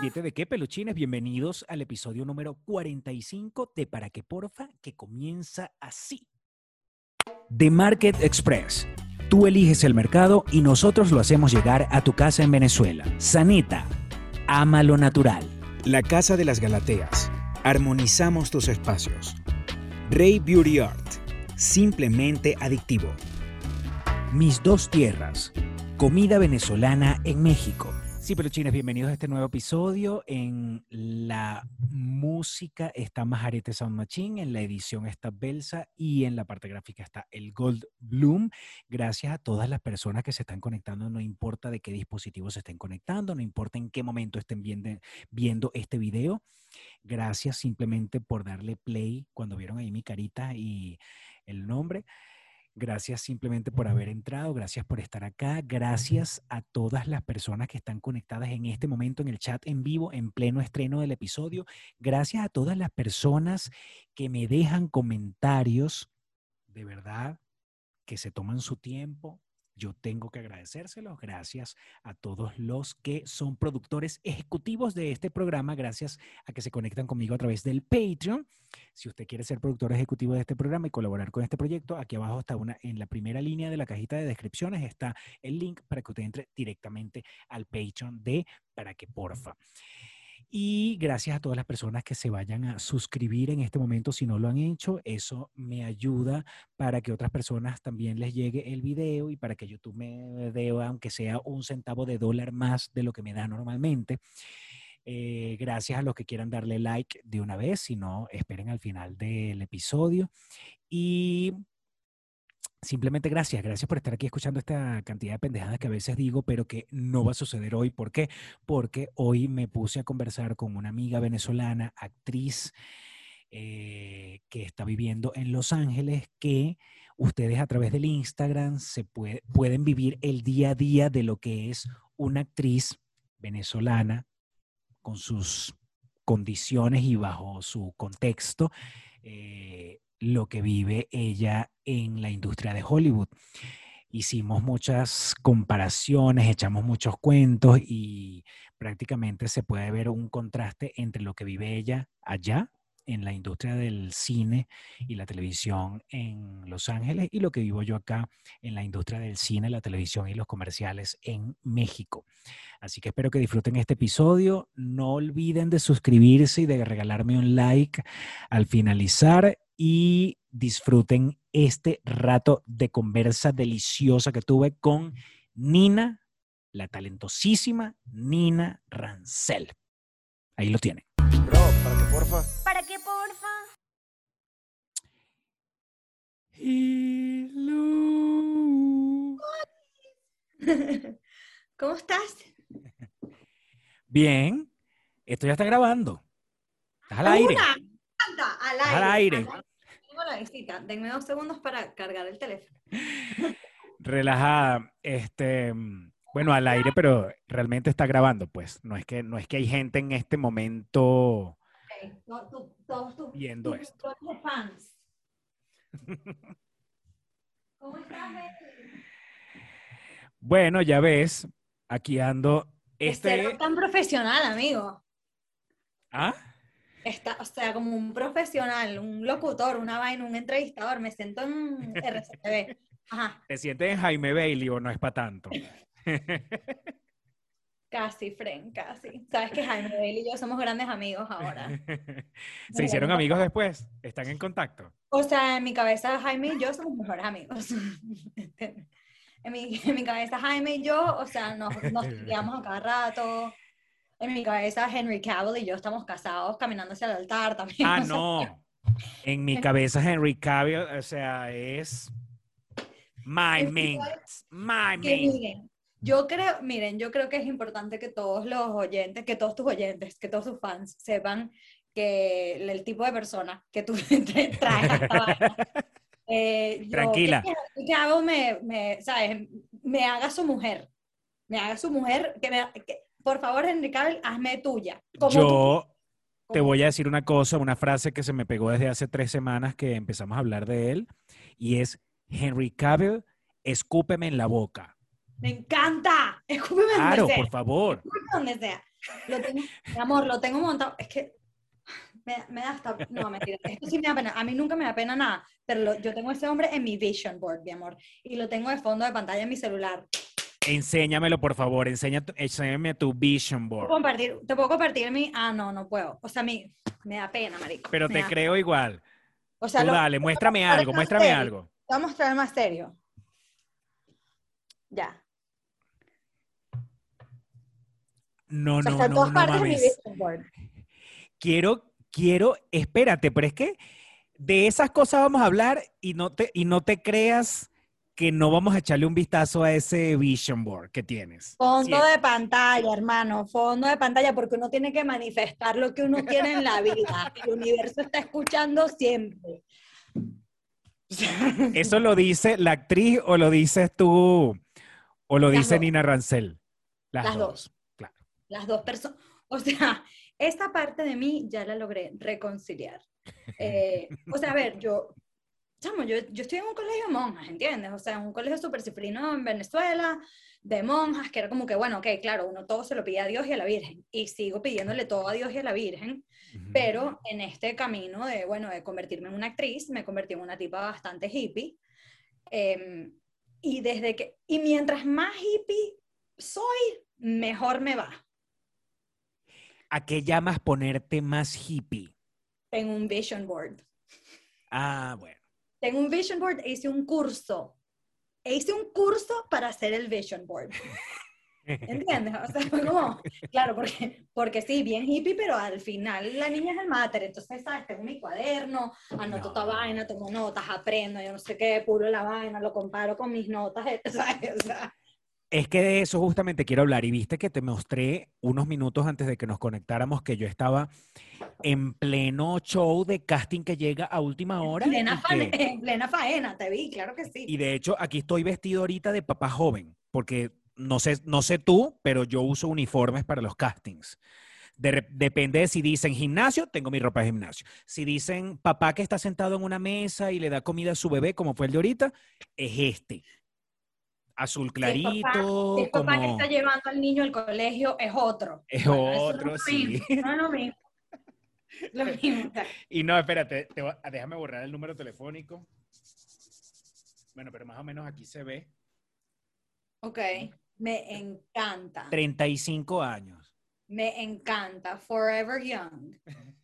pendiente de qué, peluchines. Bienvenidos al episodio número 45 de Para qué Porfa, que comienza así. The Market Express. Tú eliges el mercado y nosotros lo hacemos llegar a tu casa en Venezuela. Sanita. Ama lo natural. La Casa de las Galateas. Armonizamos tus espacios. Rey Beauty Art. Simplemente adictivo. Mis dos tierras. Comida venezolana en México. Sí, peluchines, bienvenidos a este nuevo episodio. En la música está Majarete Sound Machine, en la edición está Belsa y en la parte gráfica está el Gold Bloom. Gracias a todas las personas que se están conectando, no importa de qué dispositivo se estén conectando, no importa en qué momento estén viendo, viendo este video. Gracias simplemente por darle play cuando vieron ahí mi carita y el nombre. Gracias simplemente por haber entrado, gracias por estar acá, gracias a todas las personas que están conectadas en este momento en el chat en vivo, en pleno estreno del episodio, gracias a todas las personas que me dejan comentarios, de verdad, que se toman su tiempo, yo tengo que agradecérselos. Gracias a todos los que son productores ejecutivos de este programa. Gracias a que se conectan conmigo a través del Patreon. Si usted quiere ser productor ejecutivo de este programa y colaborar con este proyecto, aquí abajo está una, en la primera línea de la cajita de descripciones está el link para que usted entre directamente al Patreon de Para que Porfa. Y gracias a todas las personas que se vayan a suscribir en este momento, si no lo han hecho, eso me ayuda para que otras personas también les llegue el video y para que YouTube me dé, aunque sea un centavo de dólar más de lo que me da normalmente. Eh, gracias a los que quieran darle like de una vez, si no, esperen al final del episodio. Y Simplemente gracias, gracias por estar aquí escuchando esta cantidad de pendejadas que a veces digo, pero que no va a suceder hoy. ¿Por qué? Porque hoy me puse a conversar con una amiga venezolana, actriz, eh, que está viviendo en Los Ángeles, que ustedes a través del Instagram se pueden vivir el día a día de lo que es una actriz venezolana con sus condiciones y bajo su contexto. Eh, lo que vive ella en la industria de Hollywood. Hicimos muchas comparaciones, echamos muchos cuentos y prácticamente se puede ver un contraste entre lo que vive ella allá en la industria del cine y la televisión en Los Ángeles y lo que vivo yo acá en la industria del cine, la televisión y los comerciales en México. Así que espero que disfruten este episodio. No olviden de suscribirse y de regalarme un like al finalizar y disfruten este rato de conversa deliciosa que tuve con Nina, la talentosísima Nina Rancel. Ahí lo tienen. Bro, ¿para qué porfa? Hello. ¿Cómo estás? Bien, esto ya está grabando. Estás al aire. Anda, al Estás aire. al aire. Tengo la visita. Denme dos segundos para cargar el teléfono. relajada, este, bueno, al aire, pero realmente está grabando, pues. No es que, no es que hay gente en este momento Todos Viendo esto. todos tus fans. ¿Cómo estás, Betty? Bueno, ya ves, aquí ando. Este Este, tan profesional, amigo. ¿ah? Está, o sea, como un profesional, un locutor, una vaina, un entrevistador. Me siento en RCTV. Ajá, ¿Te sientes en Jaime Bailey o no es para tanto? casi, Fren, casi. Sabes que Jaime Bailey y yo somos grandes amigos ahora. ¿Se hicieron amigos después? ¿Están en contacto? O sea, en mi cabeza Jaime y yo somos mejores amigos. En mi, en mi cabeza Jaime y yo, o sea, nos, nos a cada rato. En mi cabeza Henry Cavill y yo estamos casados caminando hacia el altar también. Ah, o sea, no. En mi cabeza Henry Cavill, o sea, es my man. My man. Yo creo, miren, yo creo que es importante que todos los oyentes, que todos tus oyentes, que todos tus fans sepan que el, tipo de persona que tú te traes a esta eh, yo- Tranquila. Que Henry Cavill me, me, ¿sabes? me haga su mujer. Me haga su mujer. Que me, que- por favor, Henry Cavill, hazme tuya. Como tú- Yo te voy a decir una cosa, una frase que se me pegó desde hace tres semanas que empezamos a hablar de él, y es Henry Cavill, escúpeme en la boca. Me encanta. Escúpeme Claro, donde sea. por favor. Escúpeme donde sea. Lo tengo, mi amor, lo tengo montado. Es que me, me da hasta. No, mentira. Esto sí me da pena. A mí nunca me da pena nada. Pero lo- yo tengo ese hombre en mi vision board, mi amor. Y lo tengo de fondo de pantalla en mi celular. Enséñamelo, por favor. Enseña tu- enséñame tu vision ¿Puedo board. compartir? ¿Te puedo compartir mi.? Ah, no, no puedo. O sea, mi, me da pena, marico. Pero me te creo igual. O sea, lo, dale, muéstrame algo, muéstrame serio. algo. te voy a mostrar más serio. Ya. No, O sea, no, está en no, partes de mi board. Quiero, quiero, espérate, pero es que de esas cosas vamos a hablar y no te, y no te creas que no vamos a echarle un vistazo a ese vision board que tienes. Fondo Sí. de pantalla, hermano, fondo de pantalla, porque uno tiene que manifestar lo que uno quiere en la vida. El universo está escuchando siempre. ¿Eso lo dice la actriz o lo dices tú o lo Las dice dos. Nina Rancel? Las dos. Las dos personas. O sea, esta parte de mí ya la logré reconciliar. Eh, o sea, a ver, yo, chamo, yo, yo estoy en un colegio de monjas, ¿entiendes? O sea, en un colegio súper cifrino en Venezuela, de monjas, que era como que, bueno, ok, claro, uno todo se lo pide a Dios y a la Virgen, y sigo pidiéndole todo a Dios y a la Virgen, Ujú. pero en este camino de, bueno, de convertirme en una actriz, me convertí en una tipa bastante hippie. em, y desde que, y mientras más hippie soy, mejor me va. ¿A qué llamas ponerte más hippie? Tengo un vision board. Ah, bueno. Tengo un vision board e hice un curso. E hice un curso para hacer el vision board. ¿Entiendes? O sea, fue como, claro, porque, porque sí, bien hippie, pero al final la niña es el máter. Entonces, ¿sabes? Tengo mi cuaderno, anoto No. toda vaina, tomo notas, aprendo, yo no sé qué, puro la vaina, lo comparo con mis notas, ¿sabes? O sea, Es que de eso justamente quiero hablar. Y viste que te mostré unos minutos antes de que nos conectáramos que yo estaba en pleno show de casting que llega a última hora. en plena, faena, que- en plena faena, te vi, claro que sí. Y de hecho, aquí estoy vestido ahorita de papá joven, porque no sé, no sé tú, pero yo uso uniformes para los castings. De depende de si dicen gimnasio, tengo mi ropa de gimnasio. Si dicen papá que está sentado en una mesa y le da comida a su bebé, como fue el de ahorita, es este. Azul Si el papá- clarito, el papá que está llevando al niño al colegio es otro. Es otro, es lo sí. mismo, No es lo mismo. Lo mismo. Y no, espérate, te a- déjame borrar el número telefónico. Bueno, pero más o menos aquí se ve. Ok, me encanta. 35 años. Me encanta. Forever Young.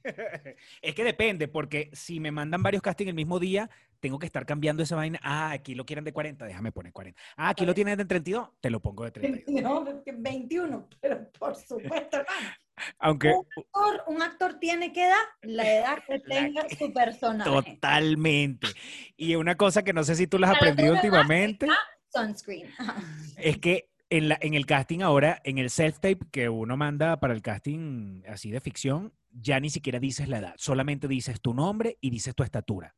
es que depende, porque si me mandan varios castings el mismo día, tengo que estar cambiando esa vaina. Ah, aquí lo quieren de 40, déjame poner 40. Ah, aquí lo tienen de 32, te lo pongo de 32. No, 21, pero por supuesto, hermano. Aunque Un actor, un actor tiene que dar la edad que La tenga que- su personaje. totalmente. Y una cosa que no sé si tú lo has Para aprendido últimamente, Sunscreen. Es que en, la, en el casting ahora, en el self-tape que uno manda para el casting así de ficción, ya ni siquiera dices la edad, solamente dices tu nombre y dices tu estatura.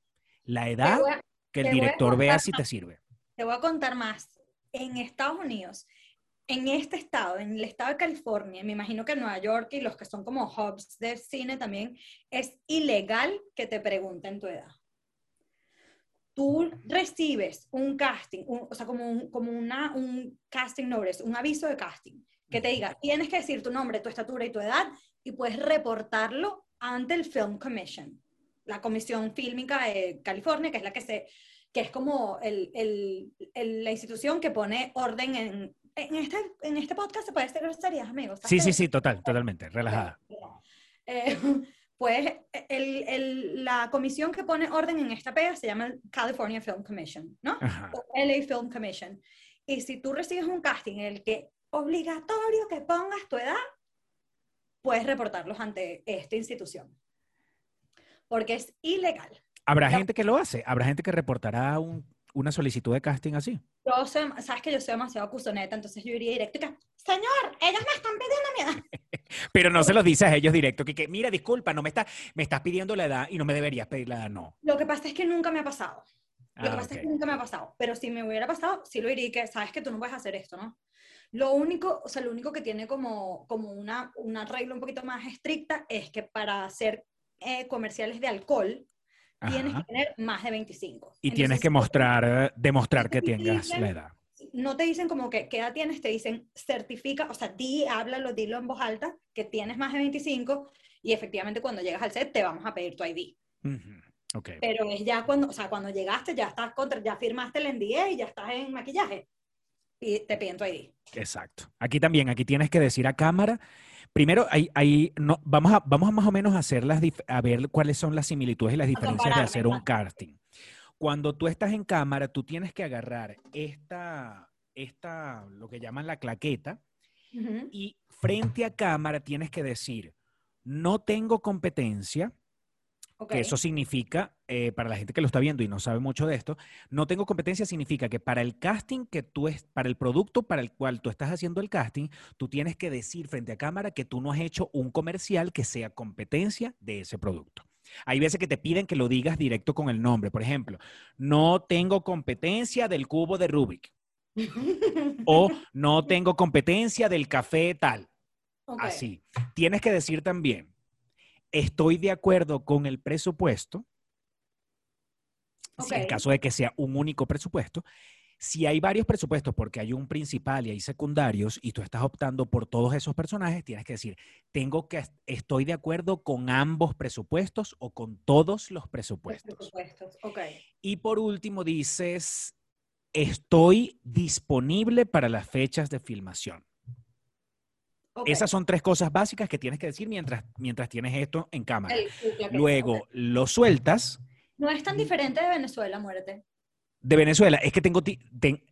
La edad a- que el director vea si te sirve. Te voy a contar más. En Estados Unidos, en este estado, en el estado de California, me imagino que en Nueva York y los que son como hubs de cine también, es ilegal que te pregunten tu edad. Tú recibes un casting, un- o sea, como, un, como una, un casting notice, un aviso de casting, que te diga, tienes que decir tu nombre, tu estatura y tu edad, y puedes reportarlo ante el Film Commission, la comisión fílmica de California, que es la que se que es como el, el- el- la institución que pone orden en, en, este, en este podcast, se puede hacer groserías, amigos. Sí, sí, ¿estás sí, total, totalmente, relajada. eh, pues el- el- la comisión que pone orden en esta pega se llama California Film Commission, ¿no? Ajá. O LA Film Commission. Y si tú recibes un casting en el que obligatorio que pongas tu edad, puedes reportarlos ante esta institución. Porque es ilegal. ¿Habrá gente que lo hace? ¿Habrá gente que reportará un- una solicitud de casting así? Yo soy, sabes que yo soy demasiado acusoneta, entonces yo iría directo y que, señor, ellos me están pidiendo mi edad. Pero no se los dices a ellos directo, que, que, mira, disculpa, no me, está, me estás pidiendo la edad y no me deberías pedir la edad, no. Lo que pasa es que nunca me ha pasado. Lo que Ah, pasa es ok. que nunca me ha pasado. Pero si me hubiera pasado, sí lo diría y que, sabes que tú no puedes hacer esto, ¿no? Lo único, o sea, lo único que tiene como, como una, una regla un poquito más estricta es que para hacer eh, comerciales de alcohol tienes Ajá. que tener más de 25. Y tienes Entonces, que si- mostrar, eh, demostrar que tengas dicen- la edad. no te dicen como que qué edad tienes, te dicen certifica, o sea, di, háblalo, dilo en voz alta, que tienes más de 25 y efectivamente cuando llegas al set te vamos a pedir tu ID. okay. Pero es ya cuando, o sea, cuando llegaste ya estás contra, ya firmaste el NDA y ya estás en maquillaje y te piden tu ID. Exacto. Aquí también, aquí tienes que decir a cámara. Primero, no, vamos, a, vamos a más o menos a, hacer las a ver cuáles son las similitudes y las diferencias de hacer un casting. Cuando tú estás en cámara, tú tienes que agarrar esta, esta lo que llaman la claqueta, y frente a cámara tienes que decir, no tengo competencia, que eso significa, eh, para la gente que lo está viendo y no sabe mucho de esto, no tengo competencia significa que para el casting que tú es, para el producto para el cual tú estás haciendo el casting, tú tienes que decir frente a cámara que tú no has hecho un comercial que sea competencia de ese producto. Hay veces que te piden que lo digas directo con el nombre. Por ejemplo, no tengo competencia del cubo de Rubik. o no tengo competencia del café tal. Así. Tienes que decir también, estoy de acuerdo con el presupuesto. en caso de que sea un único presupuesto, si hay varios presupuestos, porque hay un principal y hay secundarios, y tú estás optando por todos esos personajes, tienes que decir, tengo que, estoy de acuerdo con ambos presupuestos o con todos los presupuestos. Y por último dices, estoy disponible para las fechas de filmación. Esas son tres cosas básicas que tienes que decir mientras, mientras tienes esto en cámara. Luego lo sueltas. No es tan diferente de Venezuela, muerte. De Venezuela, es que tengo,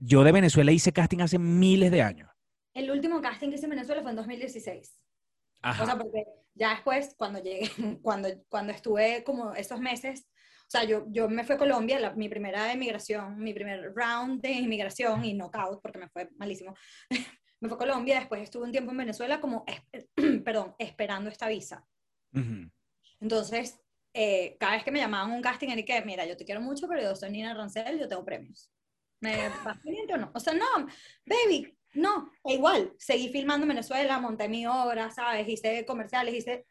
yo de Venezuela hice casting hace miles de años. El último casting que hice en Venezuela fue en 2016. Ajá. O sea, porque ya después, cuando llegué, cuando, cuando estuve como esos meses, o sea, yo, yo me fui a Colombia, mi primera emigración, mi primer round de inmigración y knockout, porque me fue malísimo. me fui a Colombia, después estuve un tiempo en Venezuela como, perdón, esperando esta visa. Entonces, eh, cada vez que me llamaban un casting, era que, mira, yo te quiero mucho, pero yo soy Nina Rancel, yo tengo premios. ¿Me vas pendiente o no? O sea, no, baby, no, e igual, seguí filmando en Venezuela, monté mi obra, ¿sabes? Hice comerciales, hice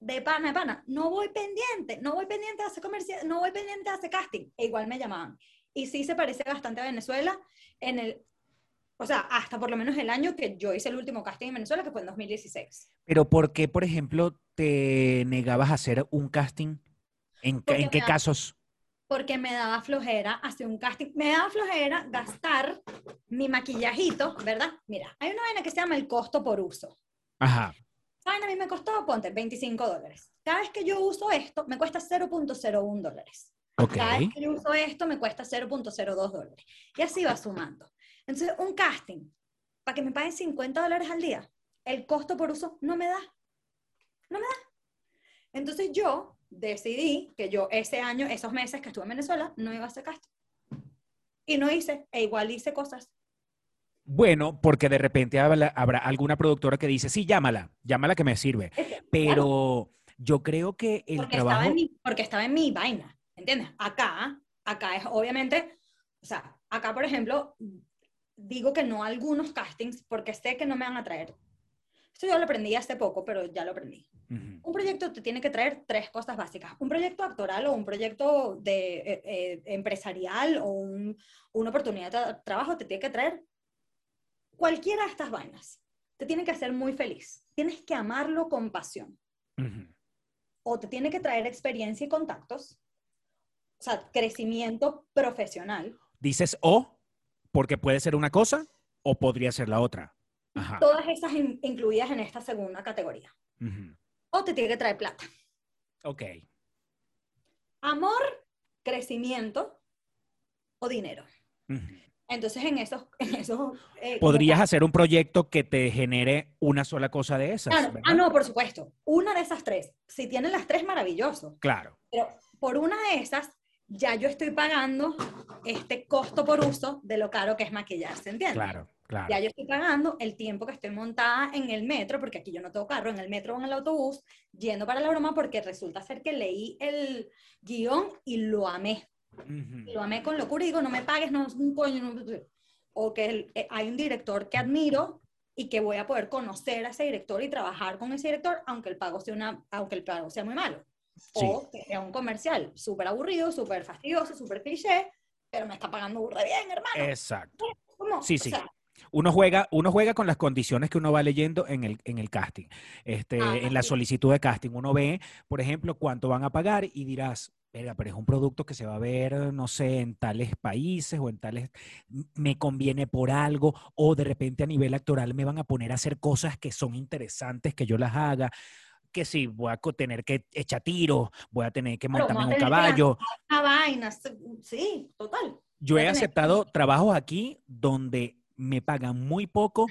de pana, de pana. No voy pendiente, no voy pendiente a hacer comercial, no voy pendiente a hacer casting. E igual me llamaban. Y sí se parece bastante a Venezuela en el, o sea, hasta por lo menos el año que yo hice el último casting en Venezuela, que fue en 2016. Pero ¿por qué, por ejemplo, te negabas a hacer un casting? ¿En, ¿en qué casos? Porque me daba flojera hacer un casting. Me daba flojera gastar mi maquillajito, ¿verdad? Mira, hay una vaina que se llama el costo por uso. Ajá. ¿Saben? A mí me costó, ponte, 25 dólares. Cada vez que yo uso esto, me cuesta 0.01 dólares. Okay. Cada vez que yo uso esto, me cuesta 0.02 dólares. Y así va sumando. Entonces, un casting, para que me paguen 50 dólares al día, el costo por uso no me da. No me da. Entonces yo decidí que yo ese año, esos meses que estuve en Venezuela, no iba a hacer casting. Y no hice, e igual hice cosas. Bueno, porque de repente habrá, alguna productora que dice, sí, llámala, llámala que me sirve. Pero yo creo que el porque trabajo... Estaba mi, porque estaba en mi vaina, ¿entiendes? Acá, acá es obviamente, o sea, acá por ejemplo, digo que no a algunos castings porque sé que no me van a traer. Esto yo lo aprendí hace poco, pero ya lo aprendí. Un proyecto te tiene que traer tres cosas básicas. Un proyecto actoral o un proyecto de, eh, eh, empresarial o una oportunidad de trabajo te tiene que traer cualquiera de estas vainas. Te tiene que hacer muy feliz. Tienes que amarlo con pasión. O te tiene que traer experiencia y contactos. O sea, crecimiento profesional. Dices o porque puede ser una cosa o podría ser la otra. Todas esas incluidas en esta segunda categoría. O te tiene que traer plata. Ok. Amor, crecimiento o dinero. Entonces, en esos... En esos eh, Podrías hacer un proyecto que te genere una sola cosa de esas. Claro. Ah, no, por supuesto. Una de esas tres. Si tienen las tres, maravilloso. Claro. Pero por una de esas, ya yo estoy pagando este costo por uso de lo caro que es maquillarse, ¿entiendes? Claro, claro. Ya yo estoy pagando el tiempo que estoy montada en el metro, porque aquí yo no tengo carro, en el metro o en el autobús, yendo para la broma, porque resulta ser que leí el guion y lo amé. Lo amé con locura y digo, no me pagues, no, un coño, no, o que eh, hay un director que admiro y que voy a poder conocer a ese director y trabajar con ese director, aunque el pago sea, una, aunque el pago sea muy malo. O que sea un comercial súper aburrido, súper fastidioso, súper cliché, pero me está pagando burda bien, hermano. Exacto. Como, Sí, o sí. sea, Uno juega, uno juega con las condiciones que uno va leyendo en el, en el casting, este, Ah, en la sí. solicitud de casting. Uno ve, por ejemplo, cuánto van a pagar y dirás, pero es un producto que se va a ver, no sé, en tales países o en tales, me conviene por algo, o de repente a nivel actoral me van a poner a hacer cosas que son interesantes que yo las haga, que sí, voy a tener que echar tiros, voy a tener que montarme en un caballo. una vaina, sí, total. Yo he aceptado trabajos aquí donde me pagan muy poco,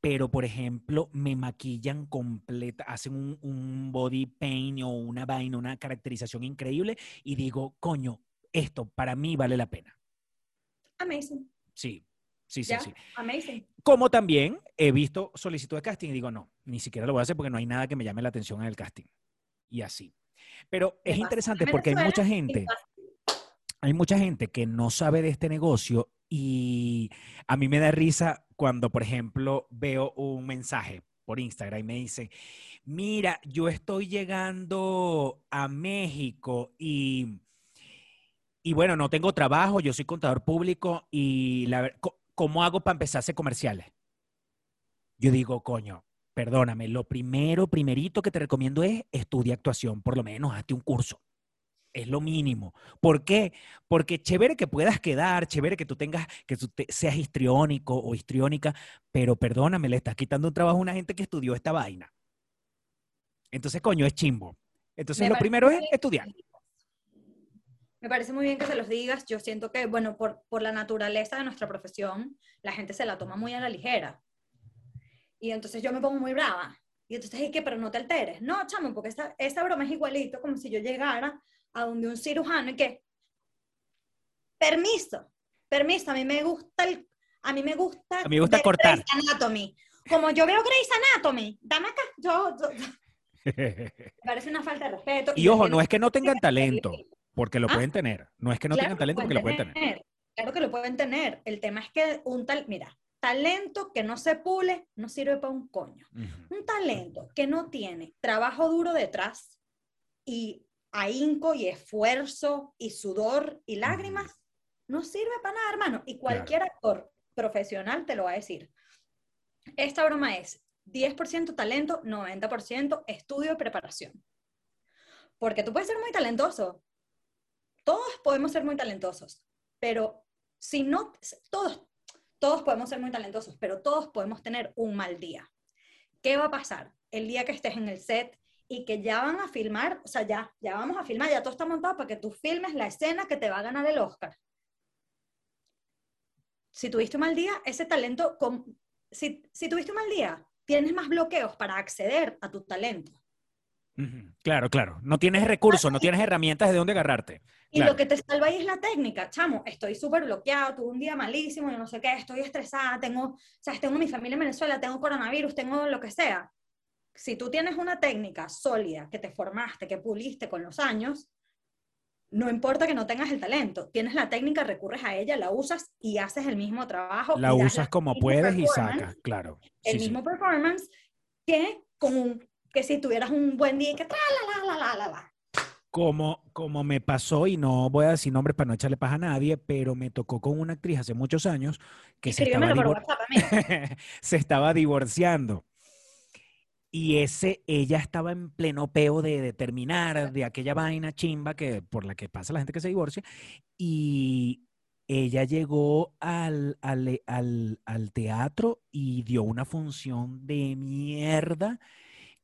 pero por ejemplo me maquillan completa, hacen un, un body paint o una vaina, una caracterización increíble y digo, coño, esto para mí vale la pena. Amazing. Sí, sí, sí, sí. Amazing. Como también he visto solicitud de casting y digo, no, ni siquiera lo voy a hacer porque no hay nada que me llame la atención en el casting. Y así. Pero es interesante porque hay mucha gente hay mucha gente que no sabe de este negocio y a mí me da risa cuando, por ejemplo, veo un mensaje por Instagram y me dice, mira, yo estoy llegando a México y, y bueno, no tengo trabajo, yo soy contador público y la, ¿cómo hago para empezar a hacer comerciales? Yo digo, coño, perdóname, lo primero, primerito que te recomiendo es estudia actuación, por lo menos hazte un curso. Es lo mínimo. ¿Por qué? Porque chévere que puedas quedar, chévere que tú tengas, que tú te- seas histriónico o histriónica, pero perdóname, le estás quitando un trabajo a una gente que estudió esta vaina. Entonces, coño, es chimbo. Entonces, Me lo primero es estudiar. Me parece muy bien que se los digas. Yo siento que, bueno, por, por la naturaleza de nuestra profesión, la gente se la toma muy a la ligera. Y entonces yo me pongo muy brava. Y entonces es que, pero no te alteres. No, chamo, porque esta, esta broma es igualito como si yo llegara a donde un cirujano y que, permiso, permiso, a mí me gusta el, a mí me gusta, A mí me gusta cortar. Grey's Anatomy. Como yo veo Grey's Anatomy, dame acá, yo, yo- yo- me parece una falta de respeto. y yo ojo, no es que no tengan talento, porque lo Ah. pueden tener. No es que no Claro tengan talento, porque lo pueden tener. Claro que lo pueden tener. El tema es que un tal, mira, talento que no se pule no sirve para un coño. Ujú. Un talento que no tiene trabajo duro detrás y ahínco y esfuerzo y sudor y lágrimas, no sirve para nada, hermano. Y cualquier actor profesional te lo va a decir. Esta broma es 10% talento, 90% estudio y preparación. Porque tú puedes ser muy talentoso. Todos podemos ser muy talentosos, pero si no, todos, todos podemos ser muy talentosos, pero todos podemos tener un mal día. ¿Qué va a pasar el día que estés en el set y que ya van a filmar? O sea, ya, ya vamos a filmar, ya todo está montado para que tú filmes la escena que te va a ganar el Oscar. Si tuviste un mal día, ese talento, con- si, si tuviste un mal día, tienes más bloqueos para acceder a tu talento. Claro, claro. No tienes recursos, no tienes herramientas de dónde agarrarte. Y Claro. lo que te salva ahí es la técnica, chamo, estoy súper bloqueado, tuve un día malísimo, yo no sé qué, estoy estresada, tengo, o sea, tengo mi familia en Venezuela, tengo coronavirus, tengo lo que sea. Si tú tienes una técnica sólida que te formaste, que puliste con los años, no importa que no tengas el talento, tienes la técnica, recurres a ella, la usas y haces el mismo trabajo. La usas como misma puedes y sacas, claro. El Sí, sí. mismo performance que con un, que si tuvieras un buen día y que tra, la, la, la, la, la, la. Como, como me pasó, y no voy a decir nombres para no echarle paja a nadie, pero me tocó con una actriz hace muchos años que se estaba, WhatsApp se estaba divorciando. Y ese, ella estaba en pleno peo de, de terminar de aquella vaina chimba que, por la que pasa la gente que se divorcia. Y ella llegó al, al, al, al teatro y dio una función de mierda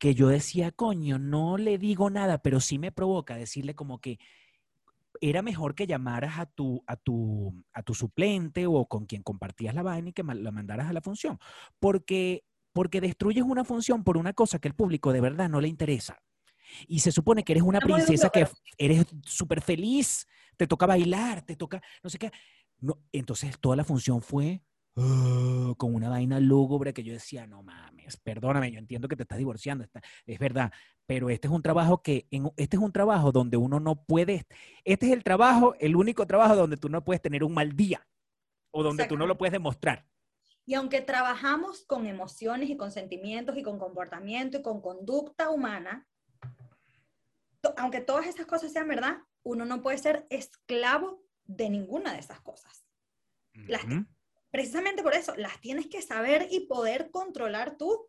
que yo decía, coño, no le digo nada, pero sí me provoca decirle como que era mejor que llamaras a tu, a tu, a tu suplente o con quien compartías la vaina y que la mandaras a la función. Porque, porque destruyes una función por una cosa que el público de verdad no le interesa. Y se supone que eres una princesa que eres súper feliz, te toca bailar, te toca, no sé qué. No, entonces toda la función fue "Ah", con una vaina lúgubre que yo decía, no mames, perdóname, yo entiendo que te estás divorciando, está- es verdad, pero este es un trabajo que, en, este es un trabajo donde uno no puede, este es el trabajo, el único trabajo donde tú no puedes tener un mal día o donde tú no lo puedes demostrar. Y aunque trabajamos con emociones y con sentimientos y con comportamiento y con conducta humana, to- aunque todas esas cosas sean verdad, uno no puede ser esclavo de ninguna de esas cosas. Ujú. Precisamente por eso, las tienes que saber y poder controlar tú.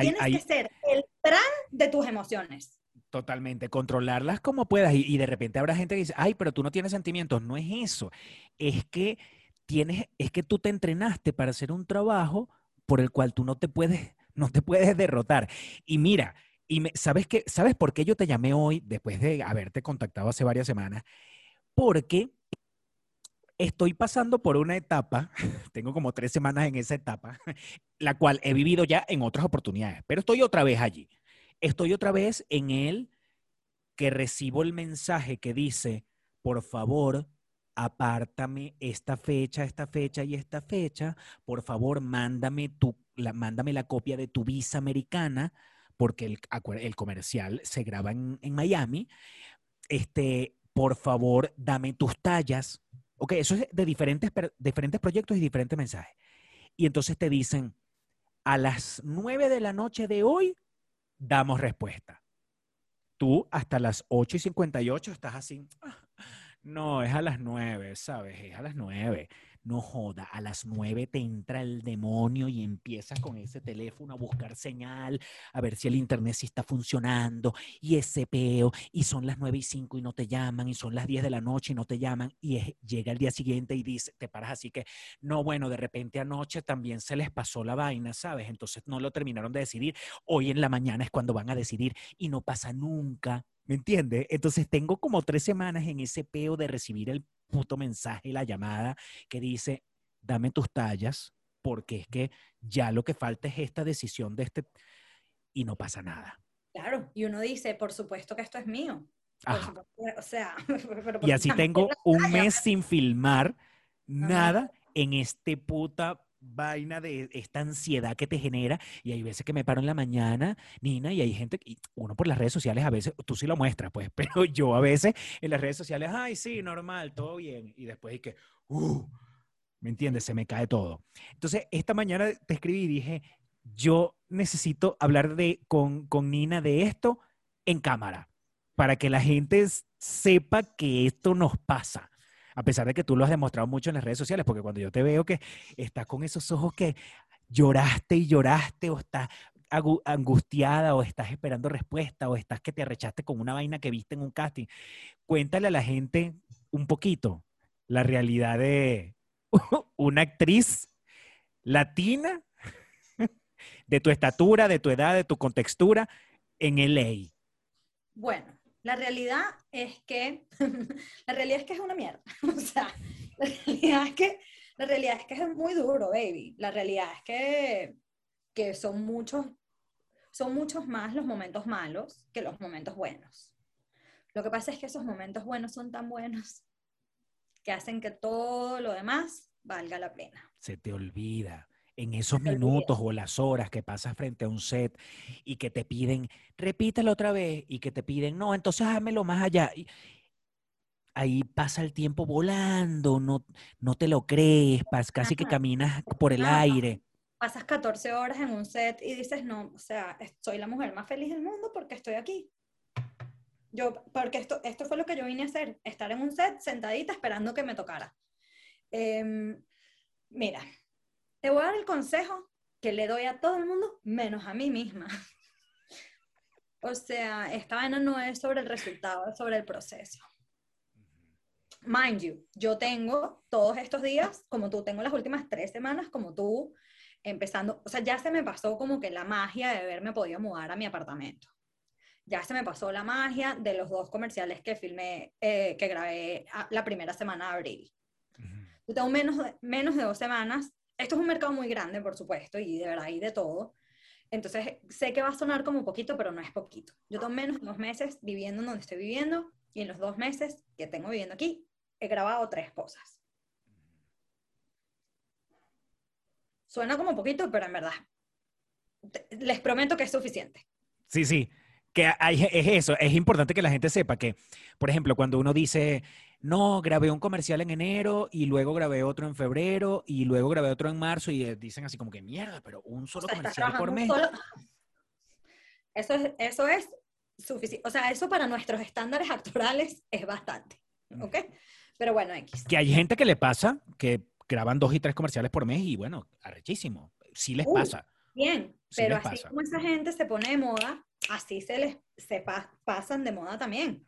tienes que ser el plan de tus emociones. Totalmente, controlarlas como puedas. Y, y, de repente habrá gente que dice, ay, pero tú no tienes sentimientos. No es eso. Es que tienes, es que tú te entrenaste para hacer un trabajo por el cual tú no te puedes, no te puedes derrotar. Y mira, y me, ¿sabes qué? ¿Sabes por qué yo te llamé hoy después de haberte contactado hace varias semanas? Porque estoy pasando por una etapa, tengo como tres semanas en esa etapa, la cual he vivido ya en otras oportunidades, pero estoy otra vez allí. Estoy otra vez en el que recibo el mensaje que dice, por favor, apártame esta fecha, esta fecha y esta fecha, por favor, mándame, tu, la, mándame la copia de tu visa americana, porque el, comercial se graba en, en, Miami. Este, por favor, dame tus tallas. Ok, eso es de diferentes, diferentes proyectos y diferentes mensajes. Y entonces te dicen, a las 9 de la noche de hoy, damos respuesta. Tú hasta las 8 y 58 estás así. Ah, no, es a las nueve, ¿sabes? Es a las nueve. No joda, a las nueve te entra el demonio y empiezas con ese teléfono a buscar señal, a ver si el internet sí está funcionando y ese peo, y son las nueve y cinco y no te llaman, y son las diez de la noche y no te llaman, y llega el día siguiente y dice, te paras así que, no, bueno, de repente anoche también se les pasó la vaina, ¿sabes? Entonces no lo terminaron de decidir, hoy en la mañana es cuando van a decidir y no pasa nunca. ¿Me entiendes? Entonces tengo como tres semanas en ese peo de recibir el puto mensaje, la llamada que dice, dame tus tallas, porque es que ya lo que falta es esta decisión de este y no pasa nada. Claro, y uno dice, por supuesto que esto es mío. o sea, y así tengo un mes sin filmar nada en este puta vaina de esta ansiedad que te genera y hay veces que me paro en la mañana, Nina, y hay gente, y uno por las redes sociales a veces, tú sí lo muestras, pues, pero yo a veces en las redes sociales, ay, sí, normal, todo bien, y después es que, uh, ¿me entiendes? Se me cae todo. Entonces, esta mañana te escribí y dije, yo necesito hablar de, con, con Nina de esto en cámara, para que la gente sepa que esto nos pasa a pesar de que tú lo has demostrado mucho en las redes sociales, porque cuando yo te veo que estás con esos ojos que lloraste y lloraste o estás angustiada o estás esperando respuesta o estás que te arrechaste con una vaina que viste en un casting, cuéntale a la gente un poquito la realidad de una actriz latina de tu estatura, de tu edad, de tu contextura en LA. Bueno, la realidad es que, la realidad es que es una mierda. O sea, la realidad es que, la realidad es que es muy duro, baby. La realidad es que, que son muchos, son muchos más los momentos malos que los momentos buenos. Lo que pasa es que esos momentos buenos son tan buenos que hacen que todo lo demás valga la pena. Se te olvida en esos minutos o las horas que pasas frente a un set y que te piden, repítelo otra vez y que te piden, no, entonces hámelo más allá. Y ahí pasa el tiempo volando, no, no te lo crees, casi que caminas por el aire. Pasas 14 horas en un set y dices, no, o sea, soy la mujer más feliz del mundo porque estoy aquí. Yo, porque esto, esto fue lo que yo vine a hacer, estar en un set sentadita esperando que me tocara. Em, mira, te voy a dar el consejo que le doy a todo el mundo, menos a mí misma. o sea, esta vaina no es sobre el resultado, es sobre el proceso. Mind you, yo tengo todos estos días, como tú, tengo las últimas tres semanas, como tú, empezando, o sea, ya se me pasó como que la magia de haberme podido mudar a mi apartamento. Ya se me pasó la magia de los dos comerciales que filmé, eh, que grabé la primera semana de abril. Yo tengo menos menos de dos semanas esto es un mercado muy grande, por supuesto, y de verdad hay de todo. Entonces, sé que va a sonar como poquito, pero no es poquito. Yo tengo menos de dos meses viviendo en donde estoy viviendo y en los dos meses que tengo viviendo aquí, he grabado tres cosas. Suena como poquito, pero en verdad, les prometo que es suficiente. Sí, sí, que hay, es eso, es importante que la gente sepa que, por ejemplo, cuando uno dice, no, grabé un comercial en enero y luego grabé otro en febrero y luego grabé otro en marzo y eh, dicen así como que mierda, pero un solo comercial por mes. Eso es, eso es suficiente. O sea, eso para nuestros estándares actorales es bastante. ¿Ok? Pero bueno, X. Que hay gente que le pasa que graban dos y tres comerciales por mes y bueno, arrechísimo. Sí les Uh, pasa. Bien, Sí pero así pasa. como esa gente se pone de moda, así se les se pa- pasan de moda también.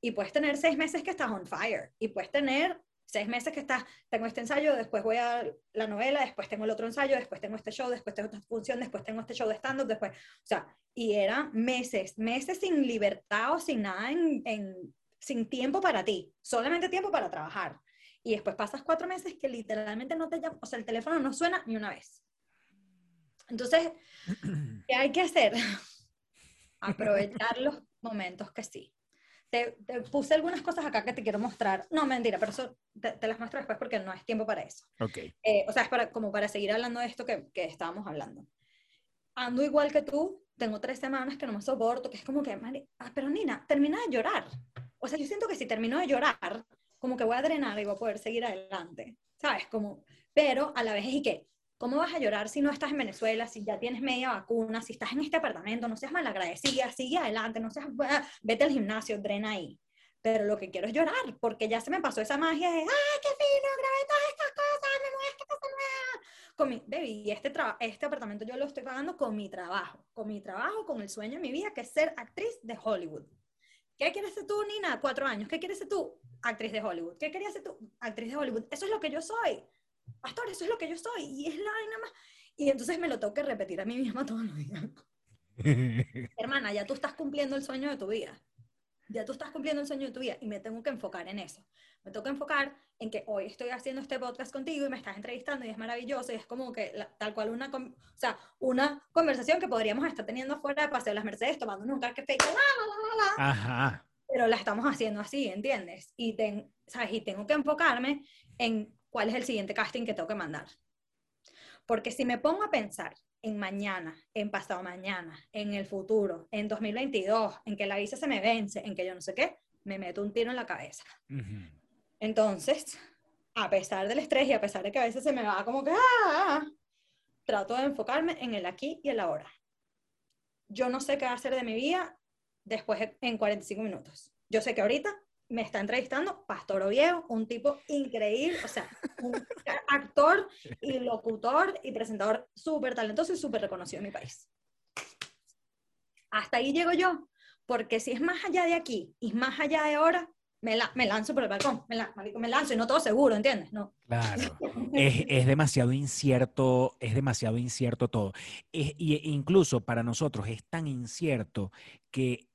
Y puedes tener seis meses que estás on fire. Y puedes tener seis meses que estás, tengo este ensayo, después voy a la novela, después tengo el otro ensayo, después tengo este show, después tengo esta función, después tengo este show de stand-up, después, o sea, y eran meses, meses sin libertad o sin nada, en, en- sin tiempo para ti, solamente tiempo para trabajar. Y después pasas cuatro meses que literalmente no te llaman, o sea, el teléfono no suena ni una vez. Entonces, ¿qué hay que hacer? Aprovechar los momentos que sí. Te, te puse algunas cosas acá que te quiero mostrar. No, mentira, pero eso te, te las muestro después porque no es tiempo para eso. Ok. Eh, o sea, es para, como para seguir hablando de esto que, que estábamos hablando. Ando igual que tú, tengo tres semanas que no me soporto, que es como que, "Mari- ah, pero Nina, termina de llorar. O sea, yo siento que si termino de llorar, como que voy a drenar y voy a poder seguir adelante, ¿sabes? Como, pero a la vez es y que, ¿cómo vas a llorar si no estás en Venezuela, si ya tienes media vacuna, si estás en este apartamento, no seas malagradecida, sigue adelante, no seas, vete al gimnasio, drena ahí. Pero lo que quiero es llorar, porque ya se me pasó esa magia de, ¡ay, qué fino! Grabé todas estas cosas, me mudé esta casa nueva. Con mi, baby, este, este apartamento yo lo estoy pagando con mi trabajo, con mi trabajo, con el sueño de mi vida, que es ser actriz de Hollywood. ¿Qué quieres ser tú, Nina? Cuatro años. ¿Qué quieres ser tú? Actriz de Hollywood. ¿Qué querías ser tú? Actriz de Hollywood. Eso es lo que yo soy. Pastor, eso es lo que yo soy. Y es la vaina más. Y entonces me lo tengo que repetir a mí misma todos los días. Hermana, ya tú estás cumpliendo el sueño de tu vida. Ya tú estás cumpliendo el sueño de tu vida y me tengo que enfocar en eso. Me tengo que enfocar en que hoy estoy haciendo este podcast contigo y me estás entrevistando y es maravilloso y es como que la- tal cual una, o sea, una conversación que podríamos estar teniendo afuera de Paseo de las Mercedes tomándonos un café Ajá. pero la estamos haciendo así, ¿entiendes? Y, ten- ¿sabes? y tengo que enfocarme en cuál es el siguiente casting que tengo que mandar. Porque si me pongo a pensar en mañana, en pasado mañana, en el futuro, en 2022, en que la visa se me vence, en que yo no sé qué, me meto un tiro en la cabeza. Ujú. Entonces, a pesar del estrés y a pesar de que a veces se me va como que, ah, trato de enfocarme en el aquí y el ahora. Yo no sé qué hacer de mi vida después de- en 45 minutos. Yo sé que ahorita me está entrevistando Pastor Oviedo, un tipo increíble, o sea, un actor y locutor y presentador súper talentoso y súper reconocido en mi país. Hasta ahí llego yo, porque si es más allá de aquí y más allá de ahora, me, la- me lanzo por el balcón, me, la- me lanzo y no todo seguro, ¿entiendes? No. Claro. Es, es demasiado incierto, es demasiado incierto todo. Es- y incluso para nosotros es tan incierto que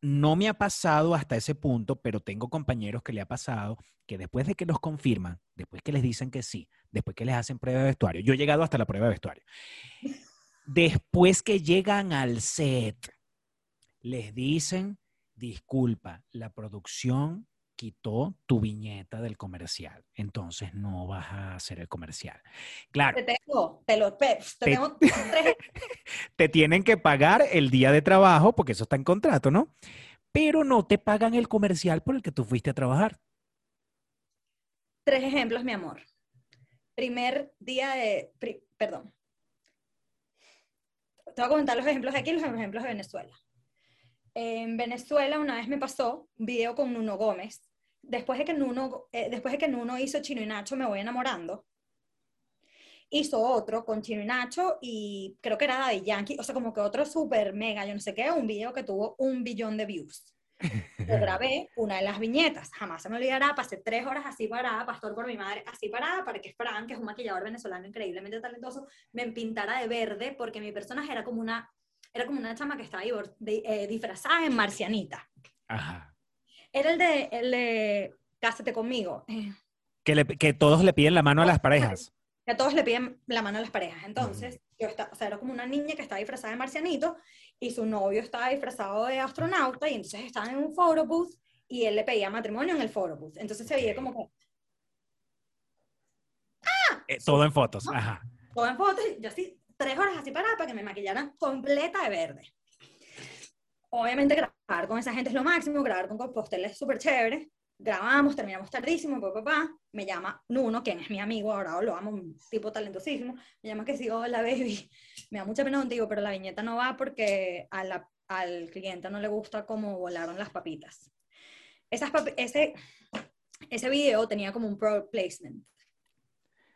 no me ha pasado hasta ese punto, pero tengo compañeros que le ha pasado que después de que los confirman, después que les dicen que sí, después que les hacen prueba de vestuario, yo he llegado hasta la prueba de vestuario, después que llegan al set, les dicen, disculpa, la producción quitó tu viñeta del comercial, entonces no vas a hacer el comercial. Claro, Te tengo, te lo te Te- tengo tres, te tienen que pagar el día de trabajo, porque eso está en contrato, ¿no? Pero no te pagan el comercial por el que tú fuiste a trabajar. tres ejemplos, mi amor. Primer día de, pri- perdón. Te voy a comentar los ejemplos de aquí y los ejemplos de Venezuela. En Venezuela una vez me pasó un video con Nuno Gómez. Después de que Nuno, eh, después de que Nuno hizo Chino y Nacho, me voy enamorando. Hizo otro con Chino y Nacho y creo que era Daddy Yankee, o sea, como que otro super mega, yo no sé qué, un video que tuvo un billón de views. Yo grabé una de las viñetas, jamás se me olvidará, pasé tres horas así parada, pastor por mi madre, así parada, para que Fran, que es un maquillador venezolano increíblemente talentoso, me pintara de verde, porque mi personaje era como una, era como una chama que estaba de- eh, disfrazada en marcianita. Ajá. Era el de, el de Cásate conmigo, Que, le- que todos le piden la mano a las parejas. que a todos le piden la mano a las parejas. Entonces, yo estaba, o sea, era como una niña que estaba disfrazada de marcianito y su novio estaba disfrazado de astronauta y entonces estaban en un photo booth y él le pedía matrimonio en el photo booth. Entonces se veía como que Eh, todo en fotos. Ajá. todo en fotos, y yo así, tres horas así parada para que me maquillaran completa de verde. Obviamente grabar con esa gente es lo máximo, grabar con Compostel es súper chévere. Grabamos, terminamos tardísimo, papá, papá. Me llama Nuno, quien es mi amigo, ahora lo amo, un tipo talentosísimo. Me llama que sí, hola, baby. Me da mucha pena contigo, pero la viñeta no va porque a la- al cliente no le gusta cómo volaron las papitas. Esas ese, ese video tenía como un product placement.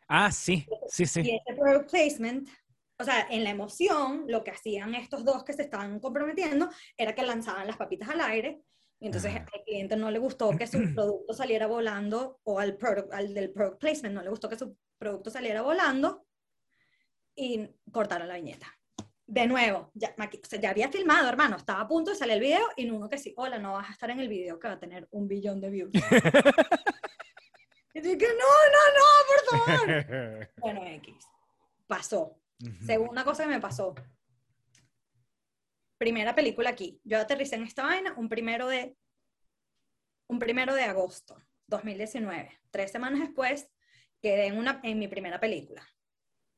Ah, sí, sí, Y sí. ese product placement, o sea, en la emoción, lo que hacían estos dos que se estaban comprometiendo era que lanzaban las papitas al aire. Y entonces Ajá. al cliente no le gustó que su producto saliera volando, o al, product, al del product placement no le gustó que su producto saliera volando, y cortaron la viñeta. De nuevo, ya, o sea, ya había filmado, hermano, estaba a punto de salir el video, y uno que sí, hola, no vas a estar en el video que va a tener un billón de views. y dije, no, no, no, por favor. Bueno, X. Pasó. Segunda cosa que me pasó. Primera película aquí. Yo aterricé en esta vaina un primero de, un primero de agosto 2019. Tres semanas después quedé en, una, en mi primera película.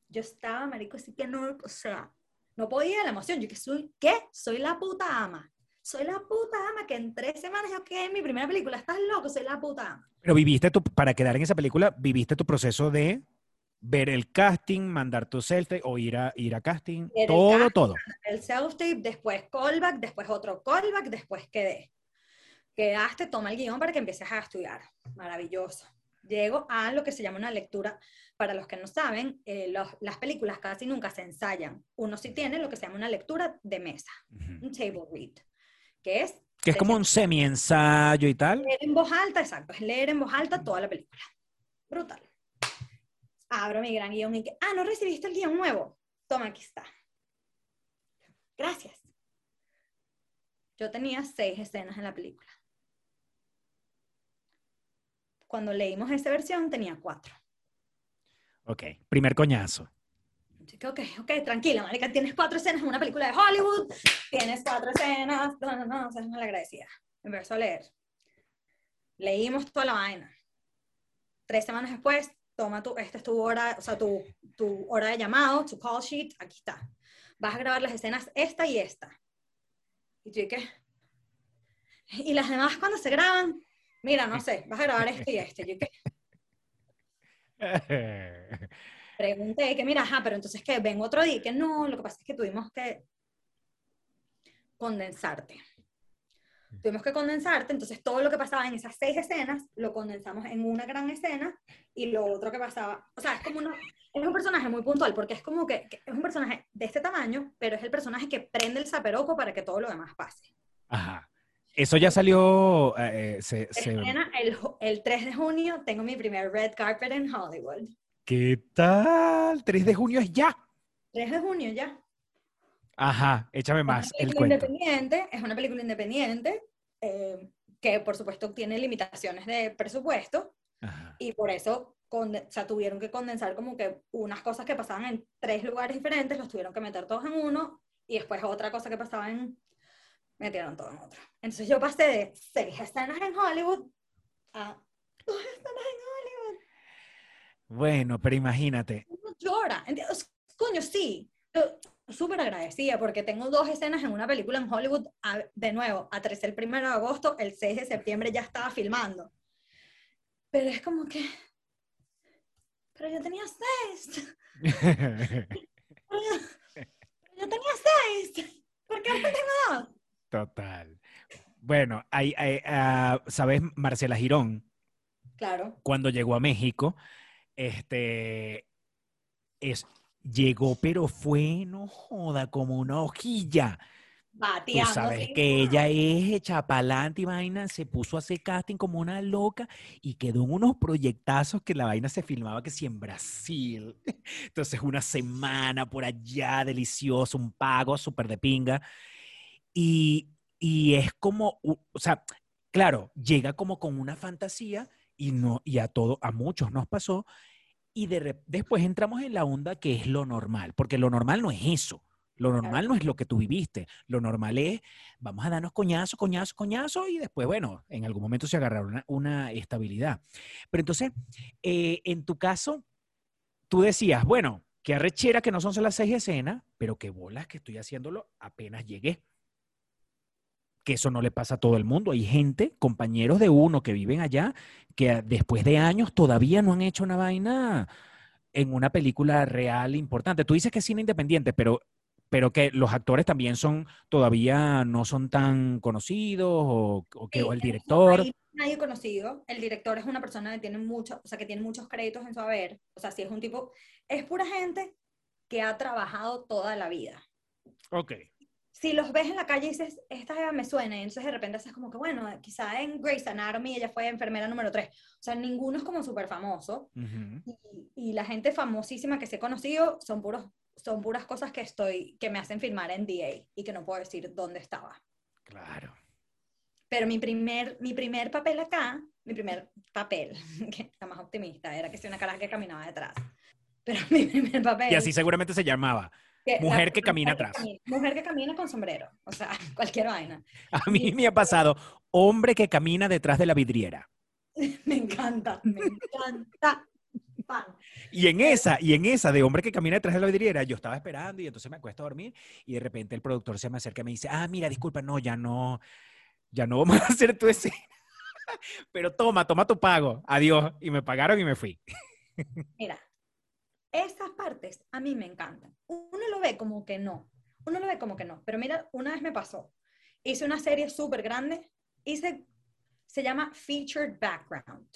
Yo estaba, marico, así que no, o sea, no podía la emoción. Yo que soy, ¿qué? Soy la puta ama. Soy la puta ama que en tres semanas yo quedé en mi primera película. Estás loco, soy la puta ama. Pero viviste tu, para quedar en esa película, viviste tu proceso de ver el casting, mandar tu selfie o ir a, ir a casting, Ver el todo, casting. todo. el self-tape, después callback, después otro callback, después quedé. Quedaste, toma el guion para que empieces a estudiar. Maravilloso. Llego a lo que se llama una lectura. Para los que no saben, eh, los- las películas casi nunca se ensayan. Uno sí tiene lo que se llama una lectura de mesa, Ujú. un table read, que es Que es como un semi-ensayo y tal. leer en voz alta, exacto, es leer en voz alta toda la película. Brutal. Abro mi gran guion y que, ah, ¿no recibiste el guion nuevo? Toma, aquí está. Gracias. Yo tenía seis escenas en la película. Cuando leímos esa versión tenía cuatro. Ok, primer coñazo. Ok, ok, tranquila, marica, tienes cuatro escenas en una película de Hollywood, tienes cuatro escenas, no, no, no, no la agradecida. Empezó a leer. Leímos toda la vaina. Tres semanas después, toma tu, esta es tu hora, o sea, tu, tu hora de llamado, tu call sheet, aquí está. Vas a grabar las escenas esta y esta. Y tú, ¿y qué? ¿Y las demás cuando se graban? Mira, no sé, vas a grabar este y este. Yo, ¿qué? pregunté que mira, ajá, pero entonces que vengo otro día, que no, lo que pasa es que tuvimos que condensarte. Tuvimos que condensarte, entonces todo lo que pasaba en esas seis escenas lo condensamos en una gran escena y lo otro que pasaba, o sea, es como uno, es un personaje muy puntual porque es como que, que es un personaje de este tamaño, pero es el personaje que prende el zaperoco para que todo lo demás pase. Ajá. Eso ya salió. eh, eh, se- se- el, el 3 de junio, tengo mi primer red carpet en Hollywood. ¿Qué tal? 3 de junio es ya. 3 de junio ya. Ajá, échame más Es el una película cuento. independiente, es una película independiente eh, que por supuesto tiene limitaciones de presupuesto Ajá. y por eso o sea, tuvieron que condensar como que unas cosas que pasaban en tres lugares diferentes, los tuvieron que meter todos en uno y después otra cosa que pasaba en, metieron todo en otro. Entonces yo pasé de seis escenas en Hollywood a dos escenas en Hollywood. Bueno, pero imagínate. Uno llora. Coño, sí. Yo Súper agradecida porque tengo dos escenas en una película en Hollywood. a- de nuevo, aterricé el primero de agosto, el 6 de septiembre ya estaba filmando. Pero es como que. Pero yo tenía seis. Pero yo, pero yo tenía seis. ¿Por qué ahora tengo dos? Total. Bueno, hay, hay, ah, ¿sabes? Marcela Girón, Claro. cuando llegó a México, este, es, llegó, pero fue, no joda, como una hojilla. Tú Bateando. sabes sí. que ella es hecha pa'lante y vaina, se puso a hacer casting como una loca y quedó en unos proyectazos que la vaina se filmaba que sí en Brasil. Entonces una semana por allá, delicioso, un pago súper de pinga. Y, y es como, o sea, claro, llega como con una fantasía y, no, y a todo, a muchos nos pasó. Y de después entramos en la onda que es lo normal, porque lo normal no es eso. Lo normal no es lo que tú viviste. Lo normal es, vamos a darnos coñazo, coñazo, coñazo y después, bueno, en algún momento se agarrará una, una estabilidad. Pero entonces, eh, en tu caso, tú decías, bueno, qué arrechera que no son solo las seis escenas, pero qué bolas que estoy haciéndolo apenas llegué. Que eso no le pasa a todo el mundo. Hay gente, compañeros de uno que viven allá, que después de años todavía no han hecho una vaina en una película real importante. Tú dices que es cine independiente, pero pero que los actores también son, todavía no son tan conocidos o, o que Sí, o el director. país Nadie conocido. El director es una persona que tiene mucho, o sea, que tiene muchos créditos en su haber. O sea, si es un tipo, es pura gente que ha trabajado toda la vida. Ok. Si los ves en la calle y dices, esta me suena, y entonces de repente haces como que, bueno, quizá en Grey's Anatomy ella fue enfermera número 3. O sea, ninguno es como súper famoso. Y la gente famosísima que se he conocido son, puros, son puras cosas que, estoy, que me hacen firmar en DA y que no puedo decir dónde estaba. Claro. Pero mi primer, mi primer papel acá, mi primer papel, que está más optimista, era que soy una caraja que caminaba detrás. Pero mi primer papel... Y así seguramente se llamaba. Que- mujer la- que camina mujer atrás. camina- mujer que camina con sombrero, o sea, cualquier vaina. A mí me ha pasado, hombre que camina detrás de la vidriera. Me encanta, me encanta. Y en esa, y en esa de hombre que camina detrás de la vidriera, yo estaba esperando y entonces me acuesto a dormir y de repente el productor se me acerca y me dice, ah, mira, disculpa, no, ya no, ya no vamos a hacer tu escena. Pero toma, toma tu pago. Adiós. Y me pagaron y me fui. Mira, esas partes a mí me encantan. Uno lo ve como que no, uno lo ve como que no, pero mira, una vez me pasó, hice una serie súper grande, hice, se llama Featured Background,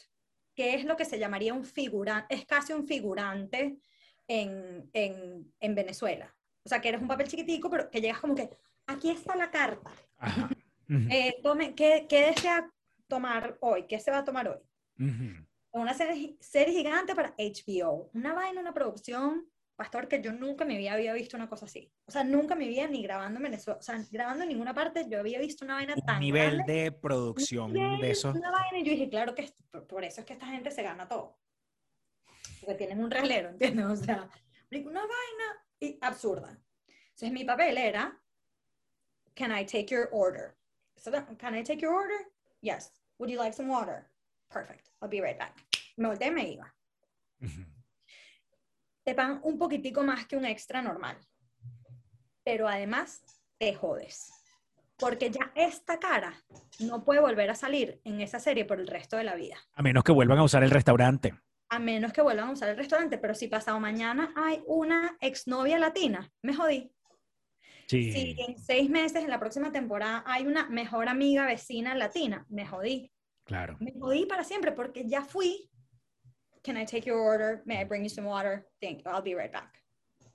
que es lo que se llamaría un figurante, es casi un figurante en, en, en Venezuela. O sea, que eres un papel chiquitico, pero que llegas como que, aquí está la carta, eh, tome, ¿qué, ¿qué desea tomar hoy? ¿Qué se va a tomar hoy? ujú. Una serie, serie gigante para HBO. Una vaina, una producción, pastor, que yo nunca me había, había visto una cosa así. O sea, nunca me había ni grabando en Venezuela, o sea, grabando en ninguna parte, yo había visto una vaina Un tan nivel grande. de producción nivel, de eso. Una vaina, y yo dije, claro que es- por, por eso es que esta gente se gana todo. Porque tienen un reglero, ¿entiendes? O sea, una vaina y- absurda. Entonces, mi papel era, can I take your order? So, can I take your order? Yes. Would you like some water? Perfect. I'll be right back. Me volteé y me iba. Te pagan un poquitico más que un extra normal. Pero además te jodes. Porque ya esta cara no puede volver a salir en esa serie por el resto de la vida. A menos que vuelvan a usar el restaurante. A menos que vuelvan a usar el restaurante. Pero si pasado mañana hay una exnovia latina, me jodí. Sí. Si en seis meses, en la próxima temporada, hay una mejor amiga vecina latina, me jodí. Claro. Me jodí para siempre porque ya fui. Can I take your order? May I bring you some water? Thank you. I'll be right back.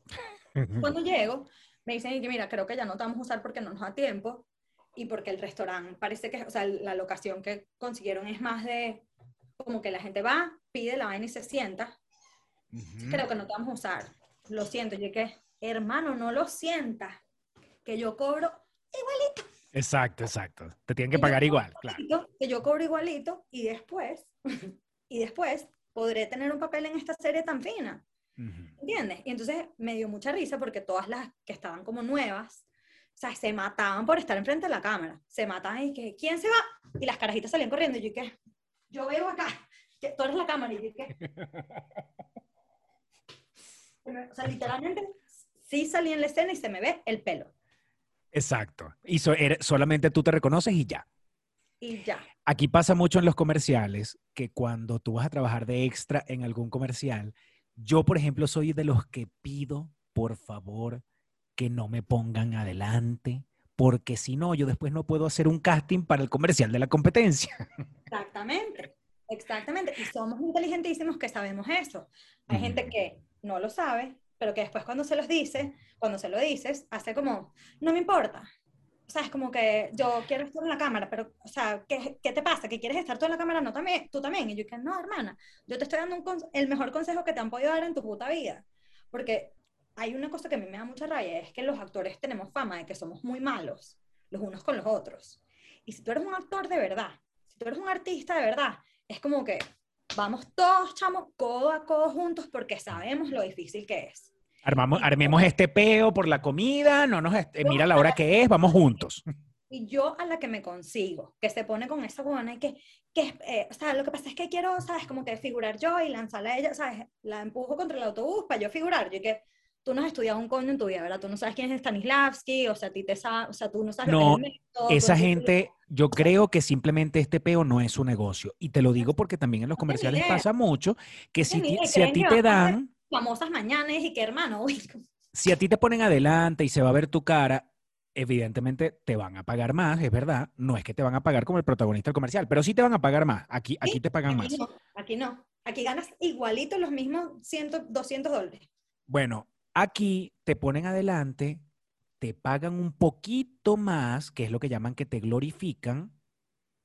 Cuando llego, me dicen que mira, creo que ya no te vamos a usar porque no nos da tiempo y porque el restaurante parece que, o sea, la locación que consiguieron es más de como que la gente va, pide la vaina y se sienta. Ujú. Creo que no te vamos a usar. Lo siento. Yo que, hermano, no lo sientas. Que yo cobro Exacto, exacto. Te tienen que yo pagar igual, claro. igualito, que yo cobro igualito y después, y después podré tener un papel en esta serie tan fina. Ujú. ¿Entiendes? Y entonces me dio mucha risa porque todas las que estaban como nuevas, o sea, se mataban por estar enfrente de la cámara. Se mataban y que, ¿quién se va? Y las carajitas salían corriendo y yo que, yo veo acá, que tú eres la cámara y yo que... O sea, literalmente sí salí en la escena y se me ve el pelo. Exacto. Y so- eres- solamente tú te reconoces y ya. Y ya. Aquí pasa mucho en los comerciales que cuando tú vas a trabajar de extra en algún comercial, yo, por ejemplo, soy de los que pido, por favor, que no me pongan adelante, porque si no, yo después no puedo hacer un casting para el comercial de la competencia. Exactamente, exactamente. Y somos inteligentísimos que sabemos eso. Hay gente que no lo sabe, pero que después cuando se los dice, cuando se lo dices, hace como, no me importa. O sea, es como que yo quiero estar en la cámara, pero, o sea, ¿qué, qué te pasa? ¿Que quieres estar tú en la cámara? No, también, tú también. Y yo que no, hermana, yo te estoy dando un el mejor consejo que te han podido dar en tu puta vida. Porque hay una cosa que a mí me da mucha raya, es que los actores tenemos fama de que somos muy malos, los unos con los otros. Y si tú eres un actor de verdad, si tú eres un artista de verdad, es como que vamos todos, chamos, codo a codo juntos porque sabemos lo difícil que es. Armamos, armemos este peo por la comida, no nos, est- mira la hora que es, vamos juntos. Y yo a la que me consigo, que se pone con esa buena y que, que eh, o sea, lo que pasa es que quiero, ¿sabes? Como que figurar yo y lanzarla a ella, ¿sabes? La empujo contra el autobús para yo figurar. Yo que tú no has estudiado un coño en tu vida, ¿verdad? Tú no sabes quién es Stanislavski, o sea, a ti te sa- o sea, tú no sabes No, método, Esa gente, yo creo que simplemente este peo no es su negocio. Y te lo digo porque también en los comerciales pasa mucho que No si, si a ti te dan, famosas mañanas y que hermano, uy, Si a ti te ponen adelante y se va a ver tu cara, evidentemente te van a pagar más, es verdad. No es que te van a pagar como el protagonista del comercial, pero sí te van a pagar más. Aquí, aquí te pagan aquí más. No, aquí no. Aquí ganas igualito los mismos 100, 200 dólares. Bueno, aquí te ponen adelante, te pagan un poquito más, que es lo que llaman que te glorifican,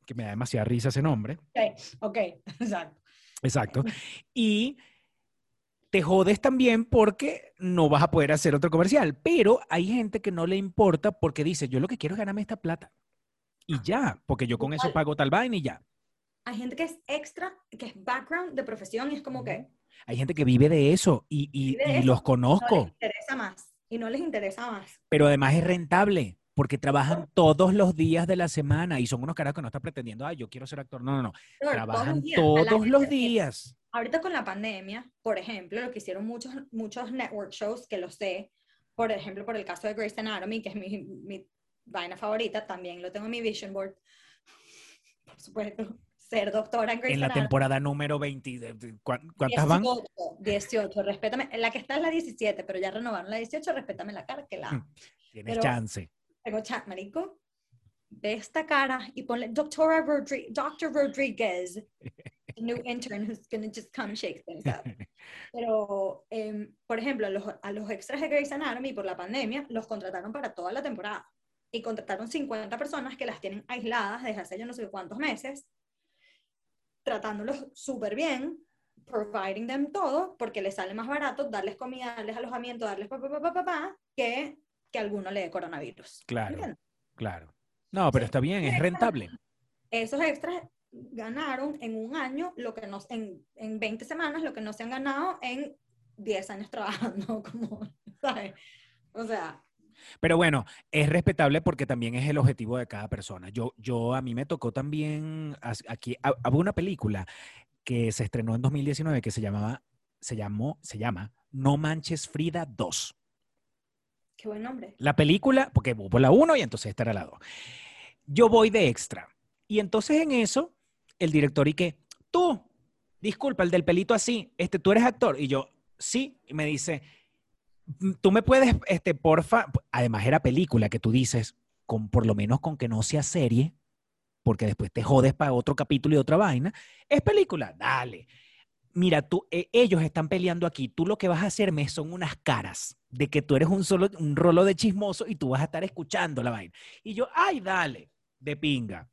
que me da demasiada risa ese nombre. Ok, ok, exacto. Exacto. Y te jodes también porque no vas a poder hacer otro comercial. Pero hay gente que no le importa porque dice, yo lo que quiero es ganarme esta plata. Y ya, porque yo con eso pago tal vaina y ya. Hay gente que es extra, que es background de profesión y es como que Hay gente que vive de eso y, y- de y eso. los no conozco, les interesa más. Y no les interesa más. pero además es rentable porque trabajan todos los días de la semana y son unos caras que no están pretendiendo, ay, yo quiero ser actor. No, no, no. Pero Trabajan días, a la todos los días. Ahorita con la pandemia, por ejemplo, lo que hicieron muchos, muchos network shows, que lo sé, por ejemplo, por el caso de Grey's Anatomy, que es mi, mi vaina favorita, también lo tengo en mi vision board. Por supuesto, ser doctora en Grey's En la Anatomy. temporada número 20, de- de- ¿cuán- ¿cuántas van? 18, 18, respétame. La que está es la 17, pero ya renovaron la 18, respétame la cara, que la amo. Tienes pero- chance. Tengo chat, marico. Ve esta cara y ponle Doctora Rodri Dr. Rodriguez, the new intern who's gonna just come and shake things up. Pero, em, por ejemplo, a los, a los extras de Grey's Anatomy por la pandemia los contrataron para toda la temporada. Y contrataron 50 personas que las tienen aisladas desde hace yo no sé cuántos meses, tratándolos súper bien, providing them todo, porque les sale más barato darles comida, darles alojamiento, darles pa, pa, pa, pa, pa, pa, que que a alguno le dé coronavirus. Claro. ¿Entiendes? Claro. No, pero está bien, es rentable. Esos extras ganaron en un año lo que no, en, en 20 semanas lo que no se han ganado en 10 años trabajando, como, ¿sabes? O sea, Pero bueno, es respetable porque también es el objetivo de cada persona. Yo, yo a mí me tocó también aquí, hubo una película que se estrenó en 2019 que se llamaba, se llamó, se llama No Manches Frida 2. Buen nombre. La película, porque hubo la 1 y entonces esta era la 2. Yo voy de extra. Y entonces en eso, el director y que, tú, disculpa, el del pelito así, este, tú eres actor. Y yo, sí, y me dice, "Mm, tú me puedes, este, porfa, además era película que tú dices, con, por lo menos con que no sea serie, porque después te jodes para otro capítulo y otra vaina, es película, dale. Mira, tú, eh, ellos están peleando aquí, tú lo que vas a hacerme son unas caras de que tú eres un solo, un rolo de chismoso y tú vas a estar escuchando la vaina. Y yo, ay, dale, de pinga.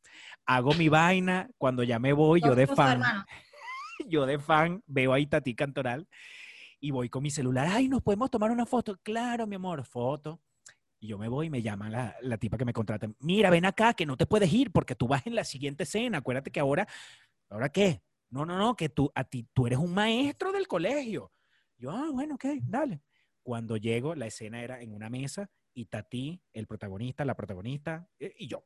Hago mi vaina, cuando ya me voy, yo de fan, yo de fan, veo ahí Tati Cantoral y voy con mi celular, ay, nos podemos tomar una foto. Claro, mi amor, foto. Y yo me voy y me llaman la, la tipa que me contrata. Mira, ven acá, que no te puedes ir porque tú vas en la siguiente escena. Acuérdate que ahora, ¿ahora qué? No, no, no, que tú, a ti, tú eres un maestro del colegio. Yo, ah, bueno, ok, dale. Cuando llego, la escena era en una mesa y Tati, el protagonista, la protagonista eh, y yo.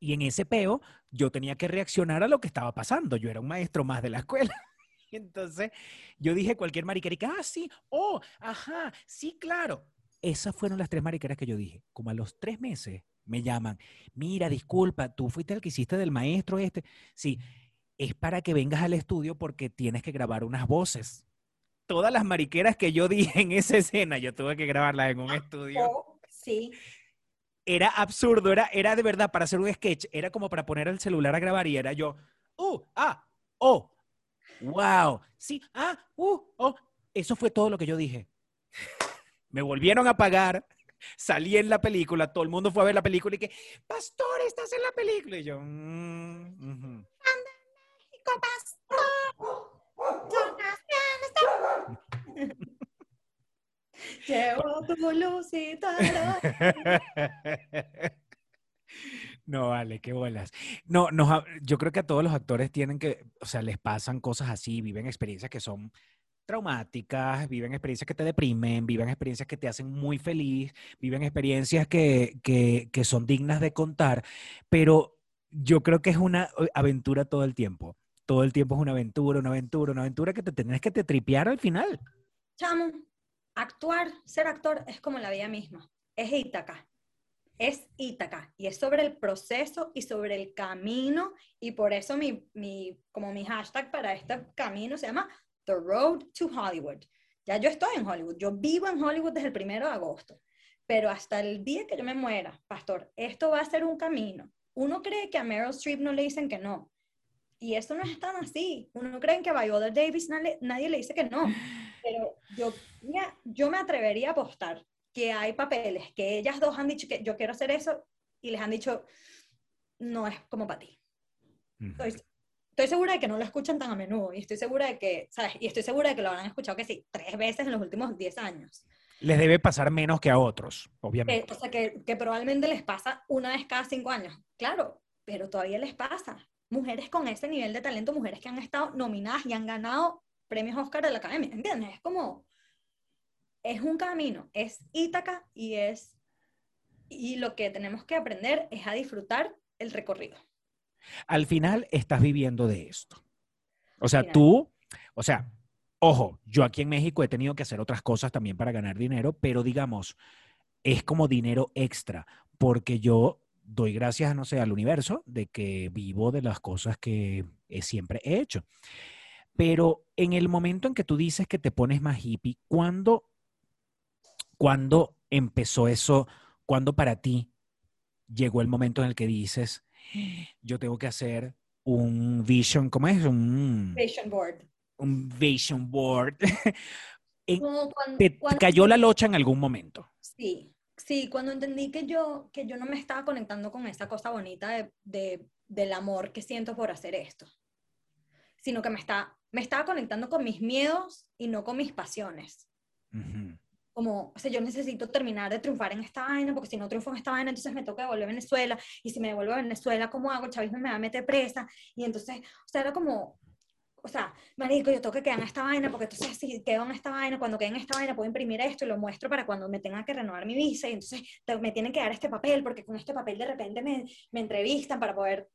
Y en ese peo, yo tenía que reaccionar a lo que estaba pasando. Yo era un maestro más de la escuela. Entonces yo dije cualquier que, ah, sí, oh, ajá, sí, claro. Esas fueron las tres mariqueras que yo dije. Como a los tres meses me llaman, mira, disculpa, tú fuiste el que hiciste del maestro este. Sí, es para que vengas al estudio porque tienes que grabar unas voces. Todas las mariqueras que yo dije en esa escena, yo tuve que grabarlas en un estudio. Oh, sí, Era absurdo, era, era de verdad para hacer un sketch, era como para poner el celular a grabar y era yo, uh, ah, oh, wow, sí, ah, uh, oh. Eso fue todo lo que yo dije. Me volvieron a pagar, salí en la película, todo el mundo fue a ver la película y que, Pastor, estás en la película. Y yo, "Mm, ujú". Llevo tu. No, vale, qué bolas. No, ha- yo creo que a todos los actores tienen que, o sea, les pasan cosas así, viven experiencias que son traumáticas, viven experiencias que te deprimen, viven experiencias que te hacen muy feliz, viven experiencias que, que, que son dignas de contar, pero yo creo que es una aventura todo el tiempo. Todo el tiempo es una aventura, una aventura, una aventura que te tenés que te tripear al final. Chamo, actuar, ser actor es como la vida misma. Es Ítaca. Es Ítaca. Y es sobre el proceso y sobre el camino. Y por eso mi, mi, como mi hashtag para este camino se llama The Road to Hollywood. Ya yo estoy en Hollywood, yo vivo en Hollywood desde el primero de agosto, pero hasta el día que yo me muera, pastor, esto va a ser un camino. Uno cree que a Meryl Streep no le dicen que no, y eso no es tan así. Uno cree que a Viola Davis nadie, nadie, le dice que no, pero yo, yo me atrevería a apostar que hay papeles que ellas dos han dicho que yo quiero hacer eso y les han dicho, no es como para ti. Estoy, estoy, segura de que no lo escuchan tan a menudo y estoy segura de que, ¿sabes? Y estoy segura de que lo habrán escuchado que sí, tres veces en los últimos diez años. Les debe pasar menos que a otros, obviamente. o sea, que, que probablemente les pasa una vez cada cinco años. Claro, pero todavía les pasa. Mujeres con ese nivel de talento, mujeres que han estado nominadas y han ganado premios Oscar de la Academia, ¿entiendes? Es como, es un camino, es Ítaca y es, y lo que tenemos que aprender es a disfrutar el recorrido. Al final estás viviendo de esto. O sea, tú, o sea, ojo, yo aquí en México he tenido que hacer otras cosas también para ganar dinero, pero digamos, es como dinero extra, porque yo doy gracias, no sé, al universo de que vivo de las cosas que siempre he hecho. Pero en el momento en que tú dices que te pones más hippie, ¿cuándo, ¿cuándo empezó eso? ¿Cuándo para ti llegó el momento en el que dices, yo tengo que hacer un vision, ¿cómo es? Un vision board. Un vision board. ¿Te, cayó la locha en algún momento? Sí, sí, cuando entendí que yo, que yo no me estaba conectando con esa cosa bonita de, del amor que siento por hacer esto, sino que me, está, me estaba conectando con mis miedos y no con mis pasiones como, o sea, yo necesito terminar de triunfar en esta vaina, porque si no triunfo en esta vaina, entonces me toca devolver a Venezuela, y si me devuelvo a Venezuela, ¿cómo hago? El chavismo me va a meter presa, y entonces, o sea, era como, o sea, marico, yo tengo que quedar en esta vaina, porque entonces si quedo en esta vaina, cuando quede en esta vaina puedo imprimir esto y lo muestro para cuando me tenga que renovar mi visa, y entonces me tienen que dar este papel, porque con este papel de repente me, me entrevistan para poder...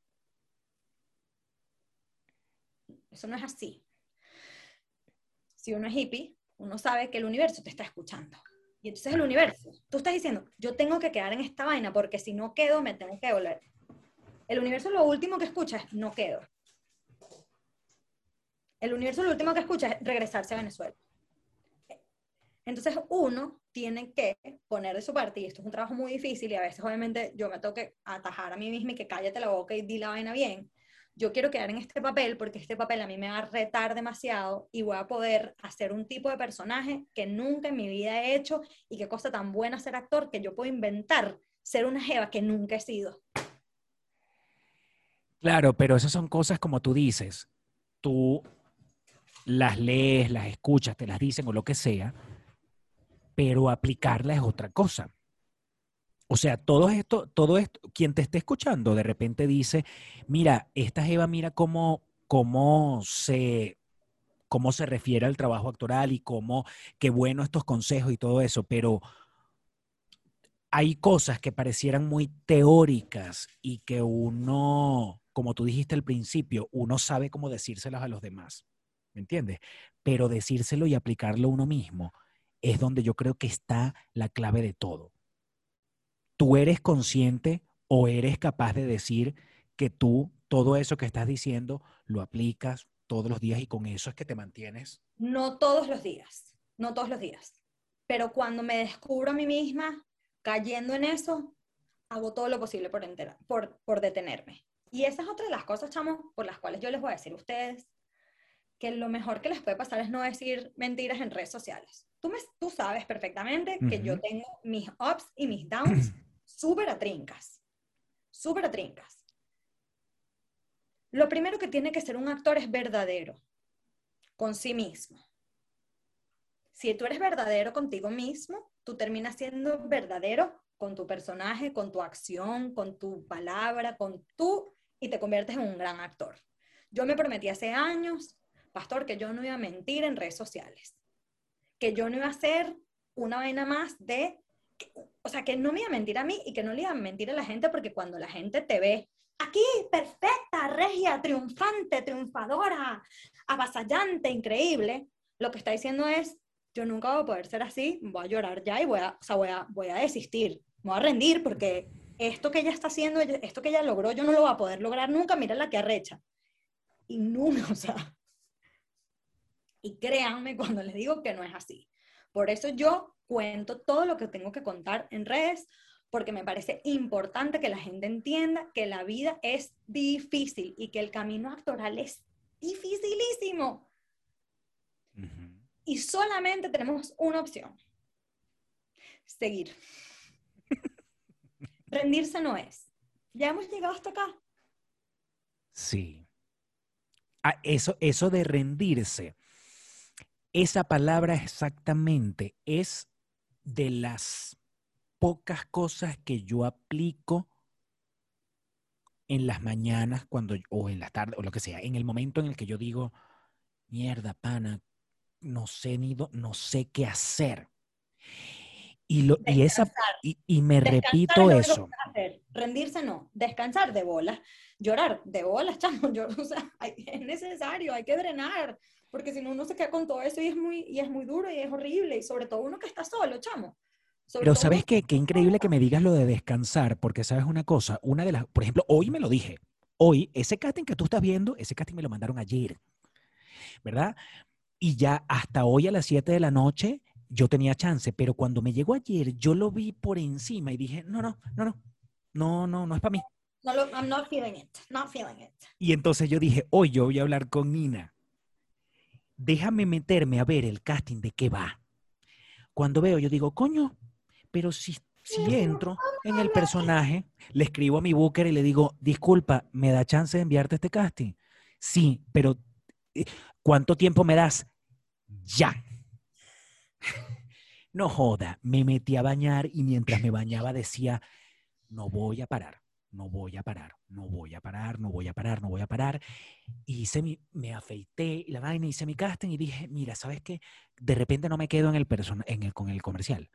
Eso no es así. Si uno es hippie, uno sabe que el universo te está escuchando. Y entonces el universo, tú estás diciendo, yo tengo que quedar en esta vaina porque si no quedo me tengo que volver. El universo lo último que escucha es, no quedo. El universo lo último que escucha es regresarse a Venezuela. Entonces uno tiene que poner de su parte, y esto es un trabajo muy difícil, y a veces obviamente yo me tengo que atajar a mí misma y que cállate la boca y di la vaina bien, yo quiero quedar en este papel porque este papel a mí me va a retar demasiado y voy a poder hacer un tipo de personaje que nunca en mi vida he hecho y qué cosa tan buena ser actor que yo puedo inventar ser una jeva que nunca he sido. Claro, pero esas son cosas como tú dices. Tú las lees, las escuchas, te las dicen o lo que sea, pero aplicarla es otra cosa. O sea, todo esto, todo esto, quien te esté escuchando de repente dice, mira, esta Eva, mira cómo, cómo se, cómo se refiere al trabajo actoral y cómo, qué bueno estos consejos y todo eso, pero hay cosas que parecieran muy teóricas y que uno, como tú dijiste al principio, uno sabe cómo decírselas a los demás, ¿me entiendes? Pero decírselo y aplicarlo uno mismo es donde yo creo que está la clave de todo tú eres consciente o eres capaz de decir que tú todo eso que estás diciendo lo aplicas todos los días y con eso es que te mantienes? No todos los días, no todos los días. Pero cuando me descubro a mí misma cayendo en eso, hago todo lo posible por, por, por detenerme. Y esa es otra de las cosas, chamos, por las cuales yo les voy a decir a ustedes que lo mejor que les puede pasar es no decir mentiras en redes sociales. Tú, me, tú sabes perfectamente que yo tengo mis ups y mis downs súper a trincas, súper a trincas. Lo primero que tiene que ser un actor es verdadero con sí mismo. Si tú eres verdadero contigo mismo, tú terminas siendo verdadero con tu personaje, con tu acción, con tu palabra, con tú, y te conviertes en un gran actor. Yo me prometí hace años, pastor, que yo no iba a mentir en redes sociales, que yo no iba a hacer una vaina más de o sea, que no me iba a mentir a mí y que no le iba a mentir a la gente porque cuando la gente te ve aquí, perfecta, regia, triunfante, triunfadora, avasallante, increíble, lo que está diciendo es, yo nunca voy a poder ser así, voy a llorar ya y voy a, o sea, voy a, voy a desistir, me voy a rendir porque esto que ella está haciendo, esto que ella logró, yo no lo voy a poder lograr nunca, mira la que arrecha. Y nunca, o sea, Y créanme cuando les digo que no es así. Por eso yo cuento todo lo que tengo que contar en redes, porque me parece importante que la gente entienda que la vida es difícil y que el camino actoral es dificilísimo. Y solamente tenemos una opción. Seguir. Rendirse no es. Ya hemos llegado hasta acá. Sí. Ah, eso, eso de rendirse, esa palabra exactamente es de las pocas cosas que yo aplico en las mañanas cuando, o en las tardes, o lo que sea, en el momento en el que yo digo, mierda, pana, no sé ni no sé qué hacer. Y, lo, y, esa, y, me repito eso. Rendirse no, descansar de bolas, llorar de bolas, chamo, yo, o sea, es necesario, hay que drenar, porque si no uno se queda con todo eso y es muy, y es muy duro y es horrible, y sobre todo uno que está solo, chamo. Pero sabes qué, qué increíble que me digas lo de descansar, porque sabes una cosa, una de las, por ejemplo, hoy me lo dije, hoy ese casting que tú estás viendo, ese casting me lo mandaron ayer, ¿verdad? Y ya hasta hoy a las 7 de la noche yo tenía chance, pero cuando me llegó ayer, yo lo vi por encima y dije, no, no, no, no, no, no, no es para mí. No, I'm not feeling it, not feeling it. Y entonces yo dije, hoy yo voy a hablar con Nina. Déjame meterme a ver el casting de qué va. Cuando veo, yo digo, coño, pero si, si entro en el personaje, le escribo a mi booker y le digo, disculpa, ¿me da chance de enviarte este casting? Sí, pero eh, ¿cuánto tiempo me das? Ya. No joda, me metí a bañar y mientras me bañaba decía, no voy a parar, no voy a parar, no voy a parar, no voy a parar, no voy a parar. Y hice mi, me afeité la vaina, hice mi casting y dije, mira, ¿sabes qué? De repente no me quedo en el, en el con el comercial.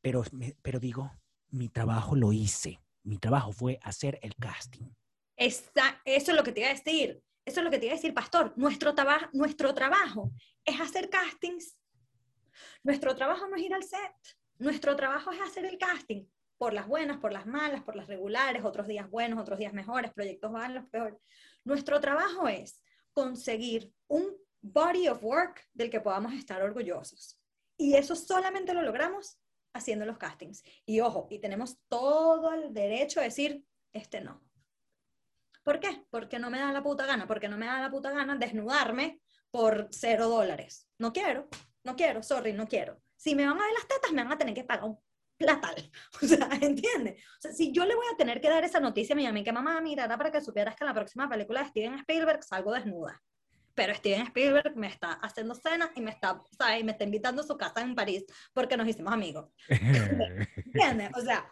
Pero, pero digo, mi trabajo lo hice. Mi trabajo fue hacer el casting. Esa, eso es lo que te iba a decir. Eso es lo que te iba a decir, pastor. Nuestro, nuestro trabajo es hacer castings nuestro trabajo no es ir al set, nuestro trabajo es hacer el casting, por las buenas, por las malas, por las regulares, otros días buenos, otros días mejores, proyectos malos, peor. Nuestro trabajo es conseguir un body of work del que podamos estar orgullosos. Y eso solamente lo logramos haciendo los castings. Y ojo, y tenemos todo el derecho a decir, este no. ¿Por qué? Porque no me da la puta gana, porque no me da la puta gana desnudarme por cero dólares. No quiero no quiero, sorry, no quiero. Si me van a ver las tetas, me van a tener que pagar un platal. O sea, ¿entiendes? O sea, si yo le voy a tener que dar esa noticia a mi mamá, que mamá, mira, para que supieras que en la próxima película de Steven Spielberg salgo desnuda. Pero Steven Spielberg me está haciendo cena y me está, ¿sabes? me está invitando a su casa en París porque nos hicimos amigos. ¿Entiendes? O sea,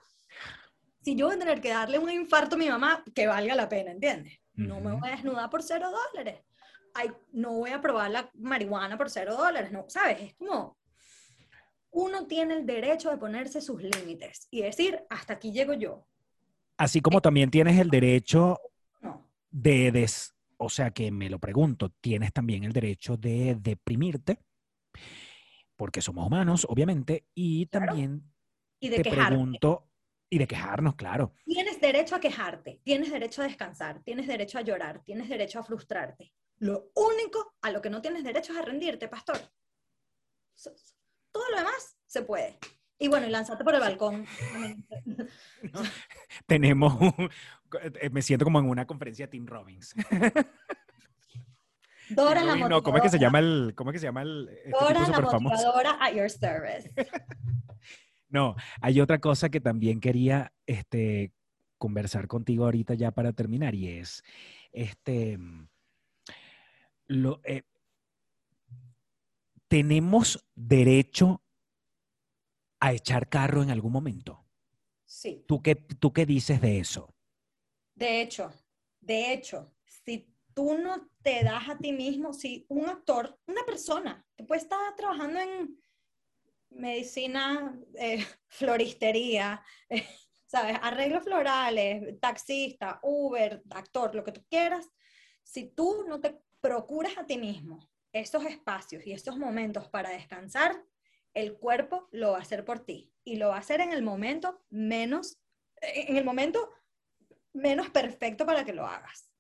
si yo voy a tener que darle un infarto a mi mamá, que valga la pena, ¿entiendes? No me voy a desnudar por cero dólares no voy a probar la marihuana por cero dólares, no, ¿sabes? Es como, uno tiene el derecho de ponerse sus límites y decir, hasta aquí llego yo. Así como también tienes el derecho de, des, o sea que me lo pregunto, tienes también el derecho de deprimirte, porque somos humanos, obviamente, y también y de te pregunto, y de quejarnos, claro. Tienes derecho a quejarte, tienes derecho a descansar, tienes derecho a llorar, tienes derecho a frustrarte. Lo único a lo que no tienes derecho es a rendirte, pastor. Todo lo demás se puede. Y bueno, y lanzarte por el balcón. tenemos, eh, me siento como en una conferencia de Tim Robbins. Dora la motivadora. ¿cómo es que se llama el, cómo es que se llama el este Dora la motivadora at your service. no, hay otra cosa que también quería este, conversar contigo ahorita ya para terminar y es, este, lo, eh, ¿tenemos derecho a echar carro en algún momento? Sí. ¿Tú qué, ¿Tú qué dices de eso? De hecho, de hecho, si tú no te das a ti mismo, si un actor, una persona, que puede estar trabajando en medicina, eh, floristería, eh, ¿sabes? Arreglos florales, taxista, Uber, actor, lo que tú quieras, si tú no te procuras a ti mismo estos espacios y estos momentos para descansar, el cuerpo lo va a hacer por ti y lo va a hacer en el momento menos, en el momento menos perfecto para que lo hagas.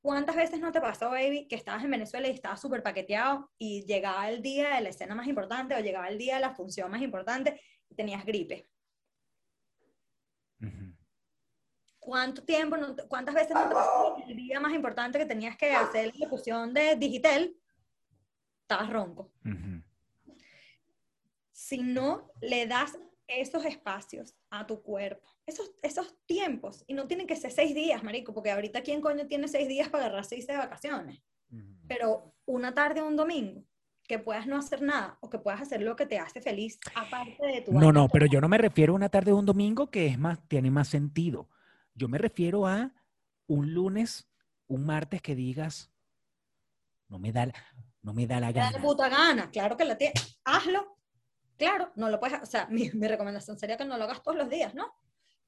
¿Cuántas veces no te pasó, baby, que estabas en Venezuela y estabas súper paqueteado y llegaba el día de la escena más importante o llegaba el día de la función más importante y tenías gripe? ¿Cuánto tiempo, cuántas veces no te pasó el día más importante que tenías que hacer la ejecución de Digital? Estabas ronco. Si no le das esos espacios a tu cuerpo, esos, esos tiempos, y no tienen que ser seis días, marico, porque ahorita quién coño tiene seis días para agarrar seis de vacaciones, pero una tarde o un domingo, que puedas no hacer nada o que puedas hacer lo que te hace feliz aparte de tu No, no, pero yo no me refiero a una tarde o un domingo que es más tiene más sentido. Yo me refiero a un lunes, un martes que digas no me da no me da la gana. Me da puta gana, claro que la tienes. Hazlo, Claro, no lo puedes, o sea, mi, recomendación sería que no lo hagas todos los días, ¿no?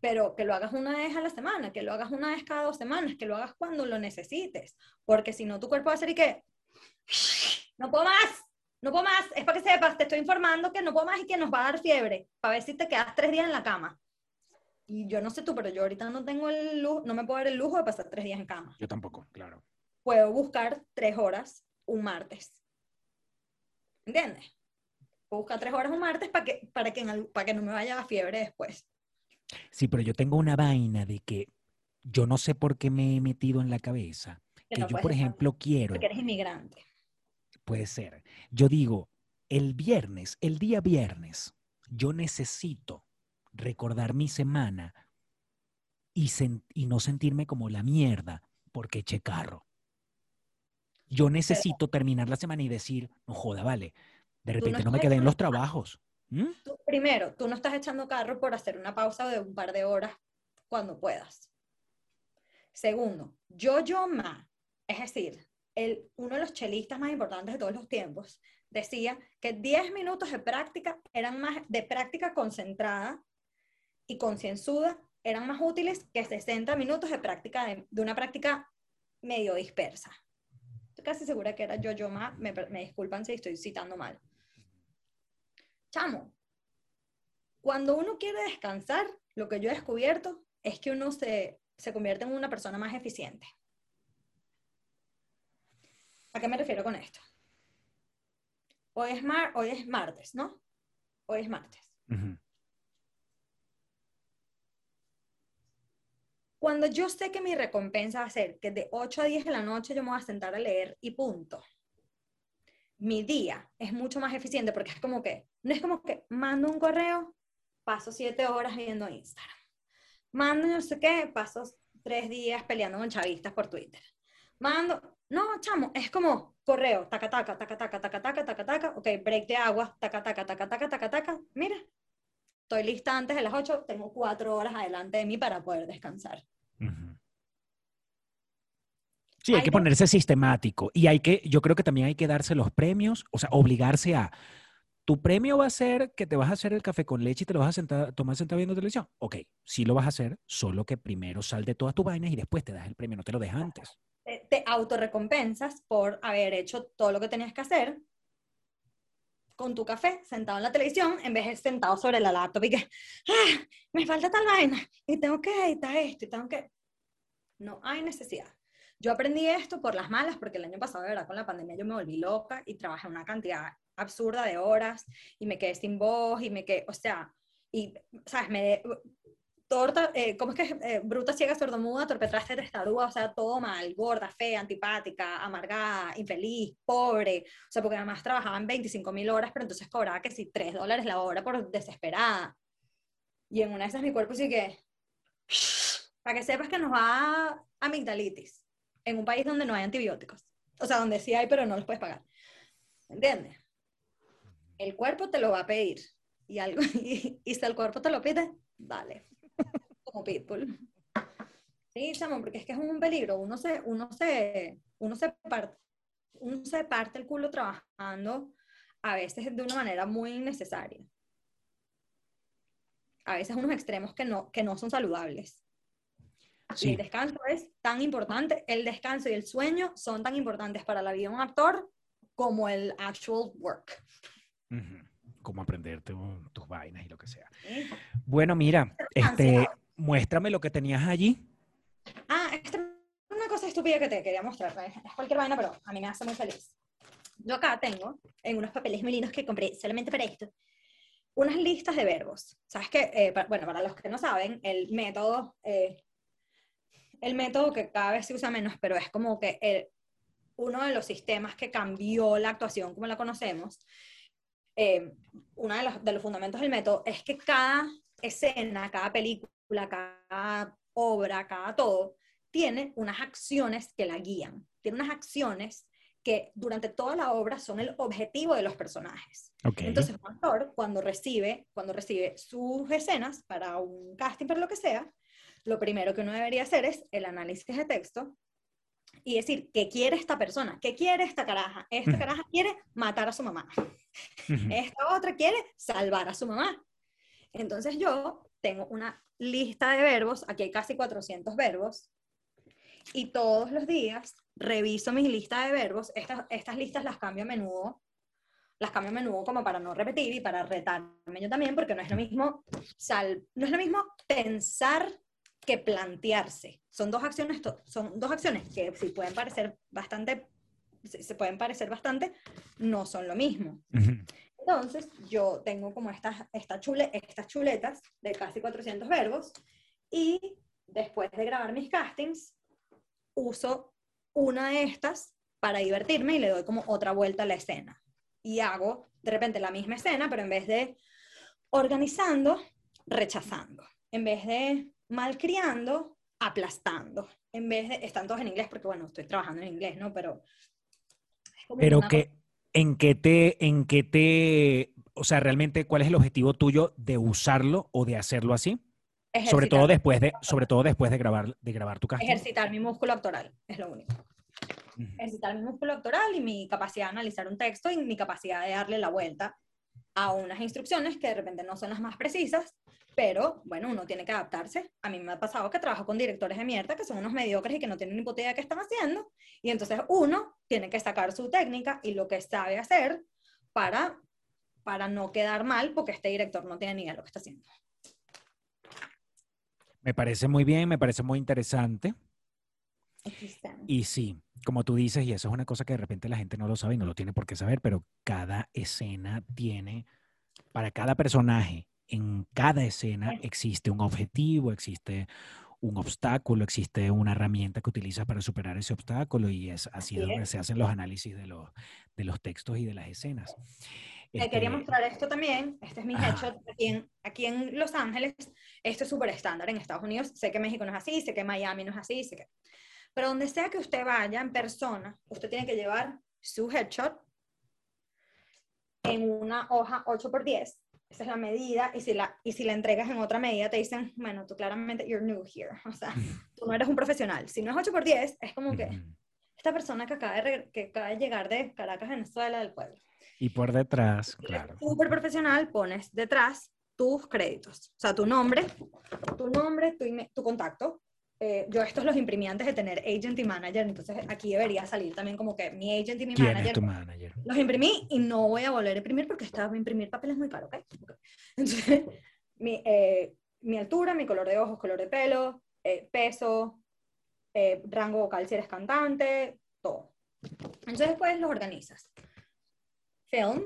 Pero que lo hagas una vez a la semana, que lo hagas una vez cada dos semanas, que lo hagas cuando lo necesites, porque si no tu cuerpo va a ser y que, no puedo más, no puedo más, es para que sepas, te estoy informando que no puedo más y que nos va a dar fiebre, para ver si te quedas tres días en la cama. Y yo no sé tú, pero yo ahorita no tengo el lujo, no me puedo dar el lujo de pasar tres días en cama. Yo tampoco, claro. Puedo buscar tres horas un martes. ¿Entiendes? busca tres horas un martes para que, para que, para que no me vaya la fiebre después. Sí, pero yo tengo una vaina de que yo no sé por qué me he metido en la cabeza. Que, yo, por ejemplo, quiero. Porque eres inmigrante. Puede ser. Yo digo, el viernes, el día viernes, yo necesito recordar mi semana y, y no sentirme como la mierda porque eché carro. Yo necesito terminar la semana y decir, no joda, vale, de repente no, me quedé en los trabajos. primero, tú no estás echando carro por hacer una pausa de un par de horas cuando puedas. Segundo, yo-yo ma, es decir, el, uno de los chelistas más importantes de todos los tiempos, decía que 10 minutos de práctica eran más de práctica concentrada y concienzuda eran más útiles que 60 minutos de práctica de, una práctica medio dispersa. Casi segura que era yo-yo ma, me, me disculpan si estoy citando mal. Chamo, cuando uno quiere descansar, lo que yo he descubierto es que uno se, se convierte en una persona más eficiente. ¿A qué me refiero con esto? Hoy es, mar, hoy es martes, ¿no? Hoy es martes. Cuando yo sé que mi recompensa va a ser que de 8 a 10 de la noche yo me voy a sentar a leer y punto mi día es mucho más eficiente porque es como que, no es como que mando un correo, paso siete horas viendo Instagram. Mando no sé qué, paso tres días peleando con chavistas por Twitter. Mando, no, chamo, es como correo, taca, taca, taca, taca, taca, taca, taca, taca, ok, break de agua, taca, taca, taca, taca, taca, taca, mira, estoy lista antes de las ocho, tengo cuatro horas adelante de mí para poder descansar. Sí, hay que ponerse sistemático y hay que, yo creo que también hay que darse los premios, o sea, obligarse a, tu premio va a ser que te vas a hacer el café con leche y te lo vas a sentar, tomar sentado viendo televisión. Ok, sí lo vas a hacer, solo que primero sal de todas tus vainas y después te das el premio, no te lo dejas antes. Te, te autorrecompensas por haber hecho todo lo que tenías que hacer con tu café sentado en la televisión en vez de sentado sobre la laptop y que, ah, me falta tal vaina y tengo que editar esto y tengo que... No hay necesidad. Yo aprendí esto por las malas, porque el año pasado, de verdad, con la pandemia yo me volví loca y trabajé una cantidad absurda de horas y me quedé sin voz y me quedé, o sea, y, ¿sabes? Me, torta, eh, ¿cómo es que eh, bruta, ciega, sordomuda, torpetraste, testaruda, o sea, todo mal, gorda, fea, antipática, amargada, infeliz, pobre, o sea, porque además trabajaban 25 mil horas, pero entonces cobraba que si 3 dólares la hora por desesperada. Y en una de esas mi cuerpo sí que, para que sepas que nos va amigdalitis en un país donde no hay antibióticos. O sea, donde sí hay, pero no los puedes pagar. ¿Entiendes? El cuerpo te lo va a pedir. Y, algo, y, si el cuerpo te lo pide, dale. Como pitbull. Sí, chamo, porque es que es un peligro. Uno se, uno se, uno se parte, uno se parte el culo trabajando a veces de una manera muy innecesaria. A veces unos extremos que no, que no son saludables el descanso es tan importante, el descanso y el sueño son tan importantes para la vida de un actor como el actual work. Como aprenderte tus vainas y lo que sea. Bueno, mira, este, muéstrame lo que tenías allí. Ah, esta es una cosa estúpida que te quería mostrar. Es cualquier vaina, pero a mí me hace muy feliz. Yo acá tengo, en unos papeles muy lindos que compré solamente para esto, unas listas de verbos. ¿Sabes qué? Eh, bueno, para los que no saben, el método, eh, el método que cada vez se usa menos, pero es como que el- uno de los sistemas que cambió la actuación como la conocemos, eh, uno de los, de los fundamentos del método es que cada escena, cada película, cada obra, cada todo, tiene unas acciones que la guían. Tiene unas acciones que durante toda la obra son el objetivo de los personajes. Ok. Entonces, un actor, cuando recibe, cuando recibe sus escenas para un casting, para lo que sea, lo primero que uno debería hacer es el análisis de texto y decir, ¿qué quiere esta persona? ¿Qué quiere esta caraja? Esta Ujú. caraja quiere matar a su mamá. Ujú. Esta otra quiere salvar a su mamá. Entonces yo tengo una lista de verbos, aquí hay casi 400 verbos, y todos los días reviso mi lista de verbos. Estas, estas listas las cambio a menudo, las cambio a menudo como para no repetir y para retarme yo también, porque no es lo mismo, sal, no es lo mismo pensar que plantearse. Son dos acciones, son dos acciones que si pueden parecer bastante, se pueden parecer bastante, no son lo mismo. Ujú. Entonces, yo tengo como estas, esta chule, estas chuletas de casi 400 verbos y después de grabar mis castings, uso una de estas para divertirme y le doy como otra vuelta a la escena. Y hago de repente la misma escena, pero en vez de organizando, rechazando. En vez de malcriando, aplastando. En vez de, están todos en inglés porque bueno, estoy trabajando en inglés, ¿no? Pero... es como Pero una que, ¿en qué te, en qué te, o sea, realmente, cuál es el objetivo tuyo de usarlo o de hacerlo así? Sobre ejercitar- todo después de, sobre todo después de grabar, de grabar tu casting. Ejercitar mi músculo actoral, es lo único. Ejercitar mi músculo actoral y mi capacidad de analizar un texto y mi capacidad de darle la vuelta a unas instrucciones que de repente no son las más precisas, pero bueno, uno tiene que adaptarse. A mí me ha pasado que trabajo con directores de mierda que son unos mediocres y que no tienen ni idea de qué están haciendo, y entonces uno tiene que sacar su técnica y lo que sabe hacer para, para no quedar mal porque este director no tiene ni idea de lo que está haciendo. Me parece muy bien, me parece muy interesante. Aquí están. Y sí, como tú dices, y eso es una cosa que de repente la gente no lo sabe y no lo tiene por qué saber, pero cada escena tiene, para cada personaje, en cada escena existe un objetivo, existe un obstáculo, existe una herramienta que utilizas para superar ese obstáculo y es así Así es donde se hacen los análisis de los, de los textos y de las escenas. Te quería Este, mostrar esto también. Este es mi Ajá. headshot aquí en, aquí en Los Ángeles. Esto es súper estándar en Estados Unidos. Sé que México no es así, sé que Miami no es así, sé que... Pero donde sea que usted vaya en persona, usted tiene que llevar su headshot en una hoja 8x10. Esa es la medida. Y si la, y si la entregas en otra medida, te dicen, bueno, tú claramente, you're new here. O sea, tú no eres un profesional. Si no es 8x10, es como que esta persona que acaba de, que acaba de llegar de Caracas, Venezuela, del pueblo. Y por detrás, Si claro. súper profesional, pones detrás tus créditos. O sea, tu nombre, tu nombre, tu, tu contacto. Eh, yo estos los imprimí antes de tener agent y manager, entonces aquí debería salir también como que mi agent y mi ¿Quién es manager. tu manager? Los imprimí y no voy a volver a imprimir porque esta, imprimir papel es muy caro, ¿ok? Ok. Entonces, mi, eh, mi altura, mi color de ojos, color de pelo, eh, peso, eh, rango vocal si eres cantante, todo. Entonces después los organizas. Film,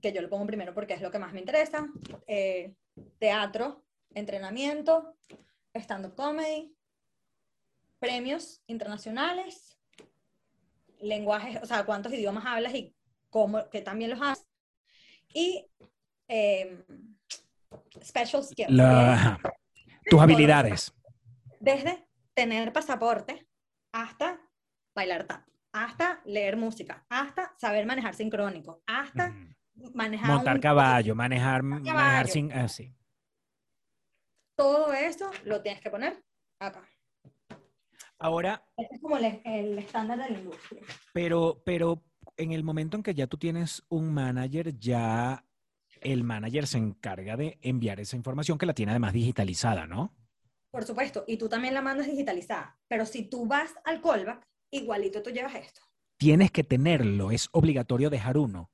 que yo lo pongo primero porque es lo que más me interesa. eh, teatro, entrenamiento, stand-up comedy, premios internacionales, lenguajes, o sea, cuántos idiomas hablas y cómo, que también los haces. Y eh, special skills. La-. Tus habilidades. desde tener pasaporte hasta bailar tap, hasta leer música, hasta saber manejar sincrónico, hasta manejar Montar un- caballo, manejar, manejar caballo. sin... ah, sí. Todo eso lo tienes que poner acá. Ahora, Este es como el, el estándar de la industria. pero, pero en el momento en que ya tú tienes un manager, ya el manager se encarga de enviar esa información que la tiene además digitalizada, ¿no? Por supuesto, y tú también la mandas digitalizada, pero si tú vas al callback, igualito tú llevas esto. Tienes que tenerlo, es obligatorio dejar uno.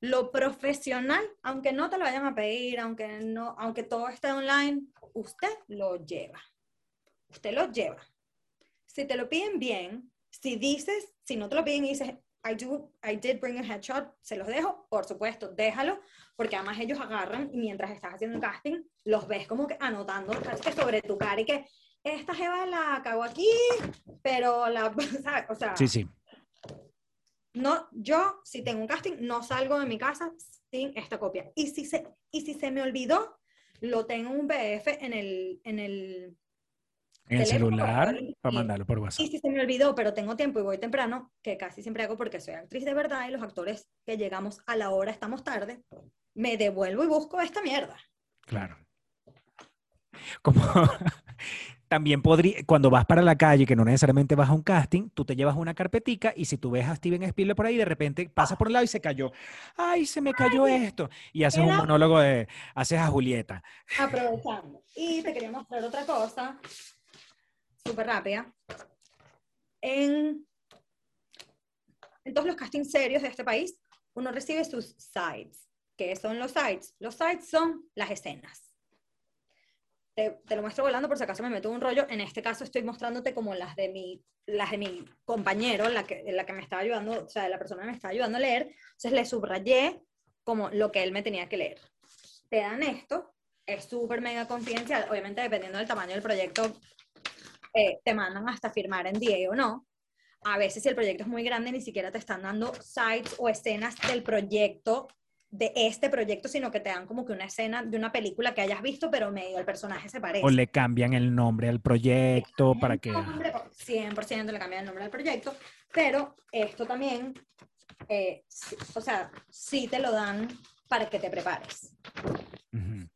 Lo profesional, aunque no te lo vayan a pedir, aunque, no, aunque todo esté online, usted lo lleva. Usted lo lleva. Si te lo piden bien, si dices, si no te lo piden y dices, I, do, I did bring a headshot, se los dejo, por supuesto, déjalo, porque además ellos agarran y mientras estás haciendo el casting, los ves como que anotando que sobre tu cara y que esta jeva la cago aquí, pero la, ¿sabes? O sea, Sí, sí. no, yo si tengo un casting, no salgo de mi casa sin esta copia. Y si se, y si se me olvidó, lo tengo en un PDF en el, en el, En el celular y- para mandarlo por WhatsApp. y si se me olvidó, pero tengo tiempo y voy temprano, que casi siempre hago porque soy actriz de verdad y los actores que llegamos a la hora estamos tarde, me devuelvo y busco esta mierda. Claro. Como también podría, cuando vas para la calle, que no necesariamente vas a un casting, tú te llevas una carpetica y si tú ves a Steven Spielberg por ahí, de repente pasas por el lado y se cayó. Ay, se me cayó esto. Y haces un era- monólogo de, haces a Julieta. Aprovechando. Y te quería mostrar otra cosa, súper rápida. En, en todos los castings serios de este país, uno recibe sus sides. ¿Qué son los sides? Los sides son las escenas. Te, te lo muestro volando por si acaso me meto un rollo. En este caso estoy mostrándote como las de mi, las de mi compañero, la que, la que me estaba ayudando, o sea, la persona que me estaba ayudando a leer. Entonces le subrayé como lo que él me tenía que leer. Te dan esto, es súper mega confidencial. Obviamente, dependiendo del tamaño del proyecto, eh, te mandan hasta firmar en DA o no. A veces, si el proyecto es muy grande, ni siquiera te están dando sites o escenas del proyecto, de este proyecto, sino que te dan como que una escena de una película que hayas visto, pero medio el personaje se parece. O le cambian el nombre al proyecto para que... Nombre, 100% le cambian el nombre al proyecto, pero esto también, eh, o sea, sí te lo dan para que te prepares. Ujú.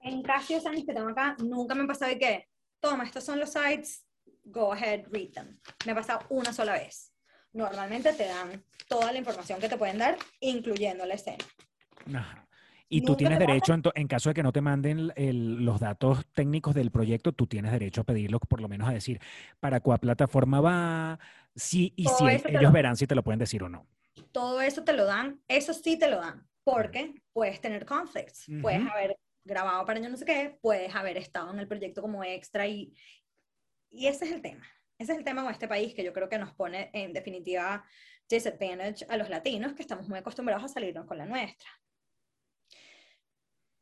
En casi dos años que tengo acá, nunca me ha pasado de que, toma, estos son los sites, go ahead, read them. Me ha pasado una sola vez. Normalmente te dan toda la información que te pueden dar, incluyendo la escena. Ajá. Y tú tienes derecho, en, en caso de que no te manden el- los datos técnicos del proyecto, tú tienes derecho a pedirlo, por lo menos a decir para cuál plataforma va, sí, y Todo si ellos lo- verán si te lo pueden decir o no. Todo eso te lo dan, eso sí te lo dan, porque puedes tener conflicts, puedes Ujú. haber grabado para yo no sé qué, puedes haber estado en el proyecto como extra y, y ese es el tema. Ese es el tema con este país que yo creo que nos pone en definitiva disadvantage a los latinos que estamos muy acostumbrados a salirnos con la nuestra.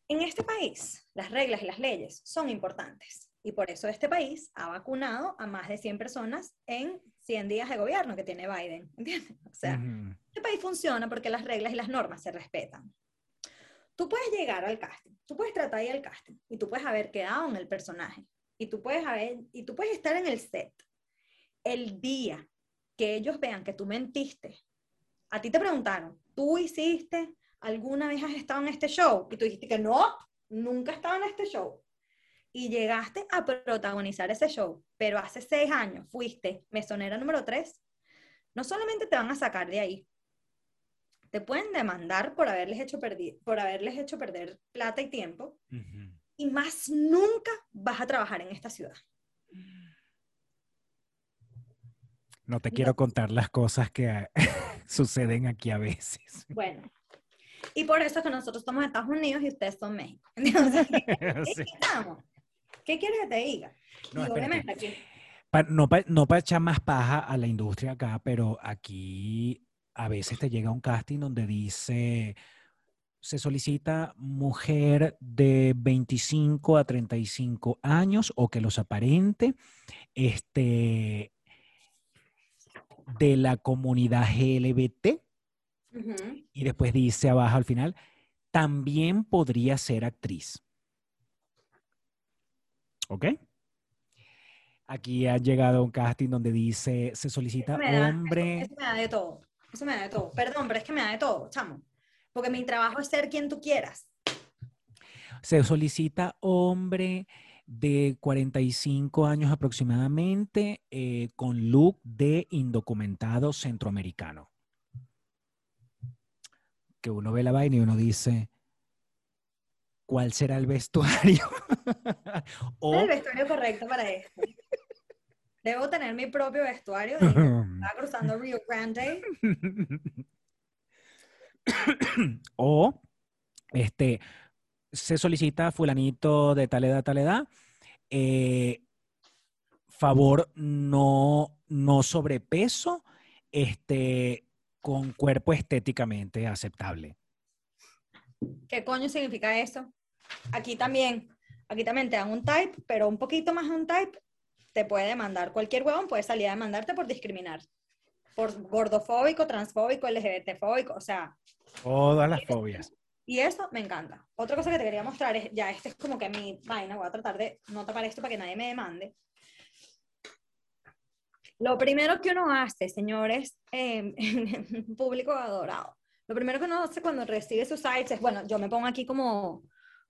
En este país, las reglas y las leyes son importantes y por eso este país ha vacunado a más de 100 personas en 100 días de gobierno que tiene Biden. ¿Entiendes? O sea, Ujú. este país funciona porque las reglas y las normas se respetan. Tú puedes llegar al casting, tú puedes tratar de al casting y tú puedes haber quedado en el personaje y tú puedes haber y tú puedes estar en el set. El día que ellos vean que tú mentiste, a ti te preguntaron, ¿tú hiciste alguna vez has estado en este show? Y tú dijiste que no, nunca he en este show. Y llegaste a protagonizar ese show, pero hace seis años fuiste mesonera número tres, no solamente te van a sacar de ahí, te pueden demandar por haberles hecho, por haberles hecho perder plata y tiempo, Ujú. y más nunca vas a trabajar en esta ciudad. No te quiero contar las cosas que ah, suceden aquí a veces. Bueno, y por eso es que nosotros estamos en Estados Unidos y ustedes son México. Entonces, Sí. ¿qué estamos? ¿Qué quieres que te diga? No, obviamente aquí, Pa- no para no pa echar más paja a la industria acá, pero aquí a veces te llega un casting donde dice, se solicita mujer de 25 a 35 años o que los aparente, este, de la comunidad LGBT, y después dice abajo al final, también podría ser actriz. ¿Ok? Aquí ha llegado un casting donde dice, se solicita eso me da- hombre. Eso, eso me da de todo. Eso me da de todo. Perdón, pero es que me da de todo, chamo. Porque mi trabajo es ser quien tú quieras. Se solicita hombre de 45 años aproximadamente eh, con look de indocumentado centroamericano. Que uno ve la vaina y uno dice, ¿cuál será el vestuario? ¿Cuál es o, el vestuario correcto para esto? Debo tener mi propio vestuario. de Estaba cruzando Rio Grande. o este, se solicita fulanito de tal edad, tal edad, eh, favor, no, no sobrepeso, este, con cuerpo estéticamente aceptable. ¿Qué coño significa eso? Aquí también, aquí también te dan un type, pero un poquito más un type te puede demandar. Cualquier huevón puede salir a demandarte por discriminar. Por gordofóbico, transfóbico, LGBTfóbico, o sea. Todas las fobias. Y eso me encanta. Otra cosa que te quería mostrar es, ya este es como que mi vaina, voy a tratar de no tapar esto para que nadie me demande. Lo primero que uno hace, señores, eh, público adorado, lo primero que uno hace cuando recibe sus sites es, bueno, yo me pongo aquí como,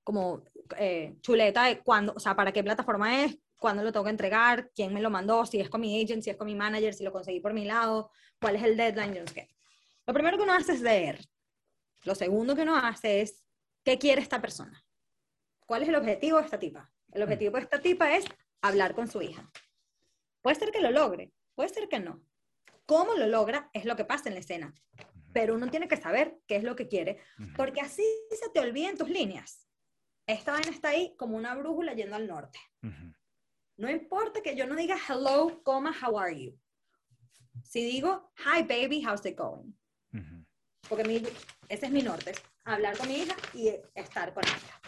como eh, chuleta de cuándo, o sea, para qué plataforma es, cuándo lo tengo que entregar, quién me lo mandó, si es con mi agent, si es con mi manager, si lo conseguí por mi lado, cuál es el deadline, yo no sé qué. Lo primero que uno hace es leer lo segundo que uno hace es, ¿qué quiere esta persona? ¿Cuál es el objetivo de esta tipa? El mm. objetivo de esta tipa es hablar con su hija. Puede ser que lo logre, puede ser que no. ¿Cómo lo logra? Es lo que pasa en la escena. Pero uno tiene que saber qué es lo que quiere, porque así se te olviden tus líneas. Esta vaina está ahí como una brújula yendo al norte. No importa que yo no diga hello, coma, how are you. Si digo, hi baby, how's it going? porque mi, ese es mi norte, hablar con mi hija y estar con ella.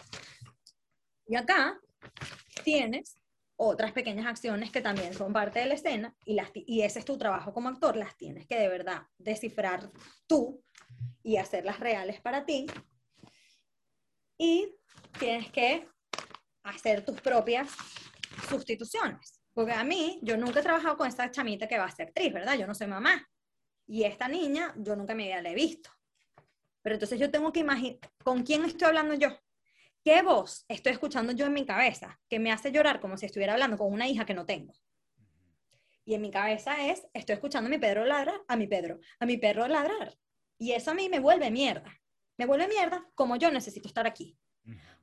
Y acá tienes otras pequeñas acciones que también son parte de la escena y, las, y ese es tu trabajo como actor, las tienes que de verdad descifrar tú y hacerlas reales para ti. Y tienes que hacer tus propias sustituciones. Porque a mí, yo nunca he trabajado con esta chamita que va a ser actriz, ¿verdad? Yo no soy mamá. Y esta niña, yo nunca me había visto. Pero entonces yo tengo que imaginar, ¿con quién estoy hablando yo? ¿Qué voz estoy escuchando yo en mi cabeza que me hace llorar como si estuviera hablando con una hija que no tengo? Y en mi cabeza es, estoy escuchando a mi Pedro ladrar, a mi Pedro, a mi perro ladrar. Y eso a mí me vuelve mierda. Me vuelve mierda como yo necesito estar aquí.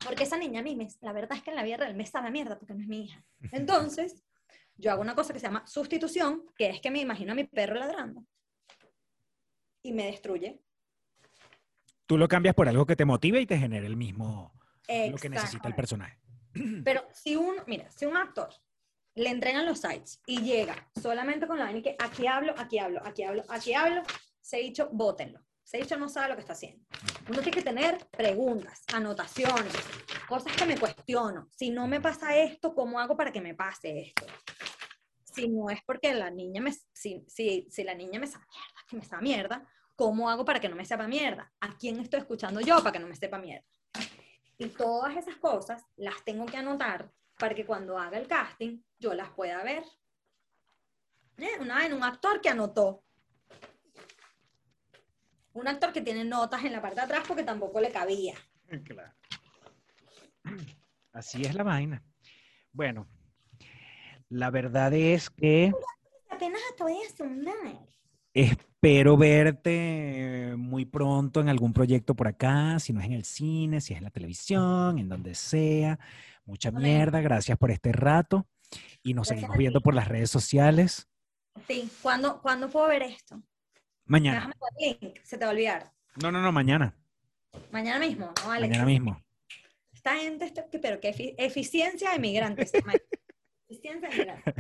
Porque esa niña a mí, me, la verdad es que en la vida real me sabe mierda porque no es mi hija. Entonces, yo hago una cosa que se llama sustitución, que es que me imagino a mi perro ladrando y me destruye. Tú lo cambias por algo que te motive y te genere el mismo, lo que necesita el personaje. Pero si un, mira, si un actor le entregan los sites y llega solamente con la vaina que aquí hablo, aquí hablo, aquí hablo, aquí hablo, se ha dicho, bótenlo. Se ha dicho, no sabe lo que está haciendo. Uno tiene que tener preguntas, anotaciones, cosas que me cuestiono. Si no me pasa esto, ¿cómo hago para que me pase esto? Si no es porque la niña me, si, si, si la niña me sabe mierda, que me sabe mierda, ¿Cómo hago para que no me sepa mierda? ¿A quién estoy escuchando yo para que no me sepa mierda? Y todas esas cosas las tengo que anotar para que cuando haga el casting yo las pueda ver. ¿Eh? Una vez un actor que anotó. Un actor que tiene notas en la parte de atrás porque tampoco le cabía. Claro. Así es la vaina. Bueno, la verdad es que... Apenas acabé de sonar. Espero verte muy pronto en algún proyecto por acá, si no es en el cine, si es en la televisión, en donde sea. Mucha mierda, gracias por este rato y nos seguimos viendo por las redes sociales. Sí, ¿cuándo, ¿cuándo puedo ver esto? Mañana. el link, se te va a olvidar. No, no, no, mañana. Mañana mismo, Mañana mismo. Esta gente, pero qué eficiencia de migrantes. eficiencia de migrantes.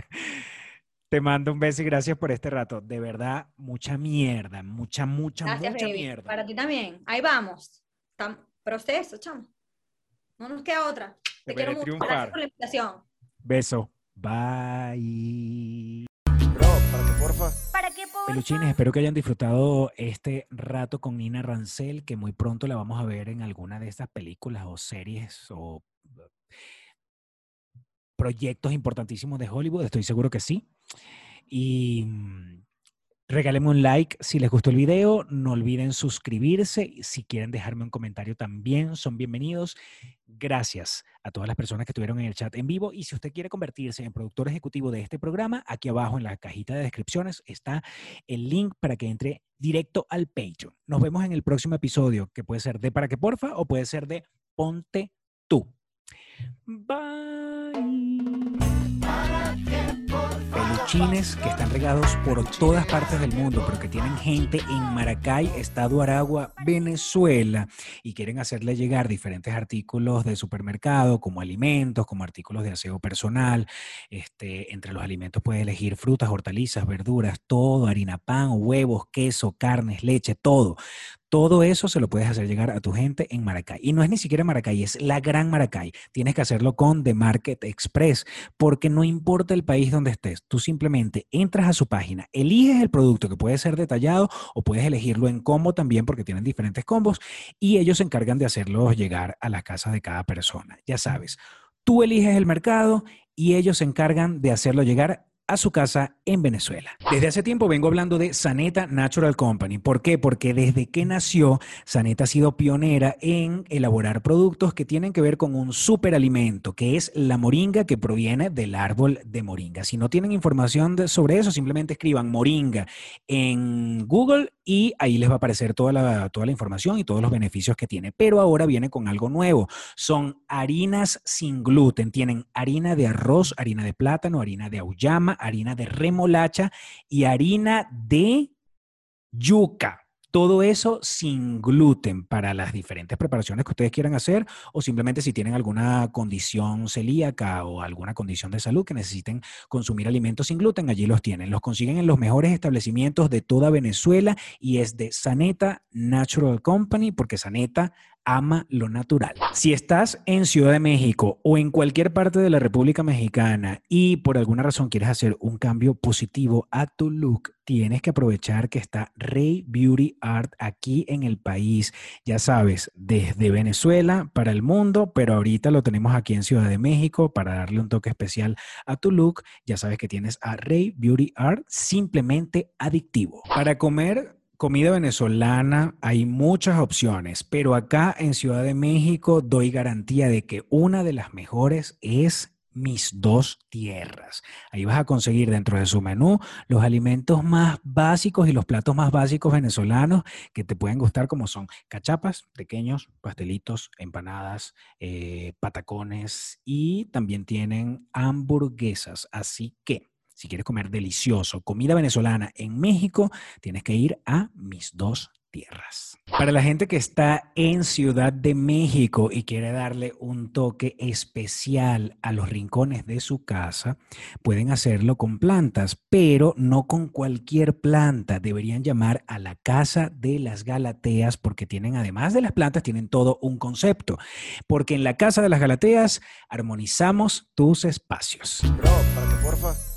Te mando un beso y gracias por este rato. De verdad, mucha mierda, mucha, mucha, mucha mierda. Para ti también. Ahí vamos. proceso, chamo. No nos queda otra. Te, quiero mucho. Gracias por la invitación. Beso. Bye. Bro, para que porfa. Peluchines, espero que hayan disfrutado este rato con Nina Rancel, que muy pronto la vamos a ver en alguna de estas películas o series o proyectos importantísimos de Hollywood. Estoy seguro que sí. Y regálenme un like si les gustó el video. No olviden suscribirse. Si quieren dejarme un comentario también, son bienvenidos. Gracias a todas las personas que estuvieron en el chat en vivo. Y si usted quiere convertirse en productor ejecutivo de este programa, aquí abajo en la cajita de descripciones está el link para que entre directo al Patreon. Nos vemos en el próximo episodio, que puede ser de Para que Porfa o puede ser de Ponte tú. Bye. Chinchines que están regados por todas partes del mundo, pero que tienen gente en Maracay, Estado Aragua, Venezuela, y quieren hacerle llegar diferentes artículos de supermercado, como alimentos, como artículos de aseo personal. Este, entre los alimentos puedes elegir frutas, hortalizas, verduras, todo, harina, pan, huevos, queso, carnes, leche, todo. Todo eso se lo puedes hacer llegar a tu gente en Maracay. Y no es ni siquiera Maracay, es la gran Maracay. Tienes que hacerlo con The Market Express, porque no importa el país donde estés, tú simplemente entras a su página, eliges el producto que puede ser detallado o puedes elegirlo en combo también, porque tienen diferentes combos, y ellos se encargan de hacerlo llegar a las casas de cada persona. Ya sabes, tú eliges el mercado y ellos se encargan de hacerlo llegar a su casa en Venezuela. Desde hace tiempo vengo hablando de Saneta Natural Company. ¿Por qué? Porque desde que nació, Saneta ha sido pionera en elaborar productos que tienen que ver con un superalimento, que es la moringa que proviene del árbol de moringa. Si no tienen información sobre eso, simplemente escriban moringa en Google y ahí les va a aparecer toda la, toda la información y todos los beneficios que tiene. Pero ahora viene con algo nuevo. Son harinas sin gluten. Tienen harina de arroz, harina de plátano, harina de auyama, harina de remolacha y harina de yuca. Todo eso sin gluten para las diferentes preparaciones que ustedes quieran hacer o simplemente si tienen alguna condición celíaca o alguna condición de salud que necesiten consumir alimentos sin gluten, allí los tienen. Los consiguen en los mejores establecimientos de toda Venezuela y es de Saneta Natural Company porque Saneta ama lo natural. Si estás en Ciudad de México o en cualquier parte de la República Mexicana y por alguna razón quieres hacer un cambio positivo a tu look, tienes que aprovechar que está Rey Beauty Art aquí en el país. Ya sabes, desde Venezuela para el mundo, pero ahorita lo tenemos aquí en Ciudad de México para darle un toque especial a tu look. Ya sabes que tienes a Rey Beauty Art simplemente adictivo. Para comer comida venezolana hay muchas opciones, pero acá en Ciudad de México doy garantía de que una de las mejores es mis dos tierras. Ahí vas a conseguir dentro de su menú los alimentos más básicos y los platos más básicos venezolanos que te pueden gustar, como son cachapas, pequeños, pastelitos, empanadas, eh, patacones y también tienen hamburguesas. Así que si quieres comer delicioso, comida venezolana en México, tienes que ir a mis dos tierras. Para la gente que está en Ciudad de México y quiere darle un toque especial a los rincones de su casa, pueden hacerlo con plantas, pero no con cualquier planta. Deberían llamar a la Casa de las Galateas porque tienen, además de las plantas, tienen todo un concepto. Porque en la Casa de las Galateas armonizamos tus espacios. Bro, para que porfa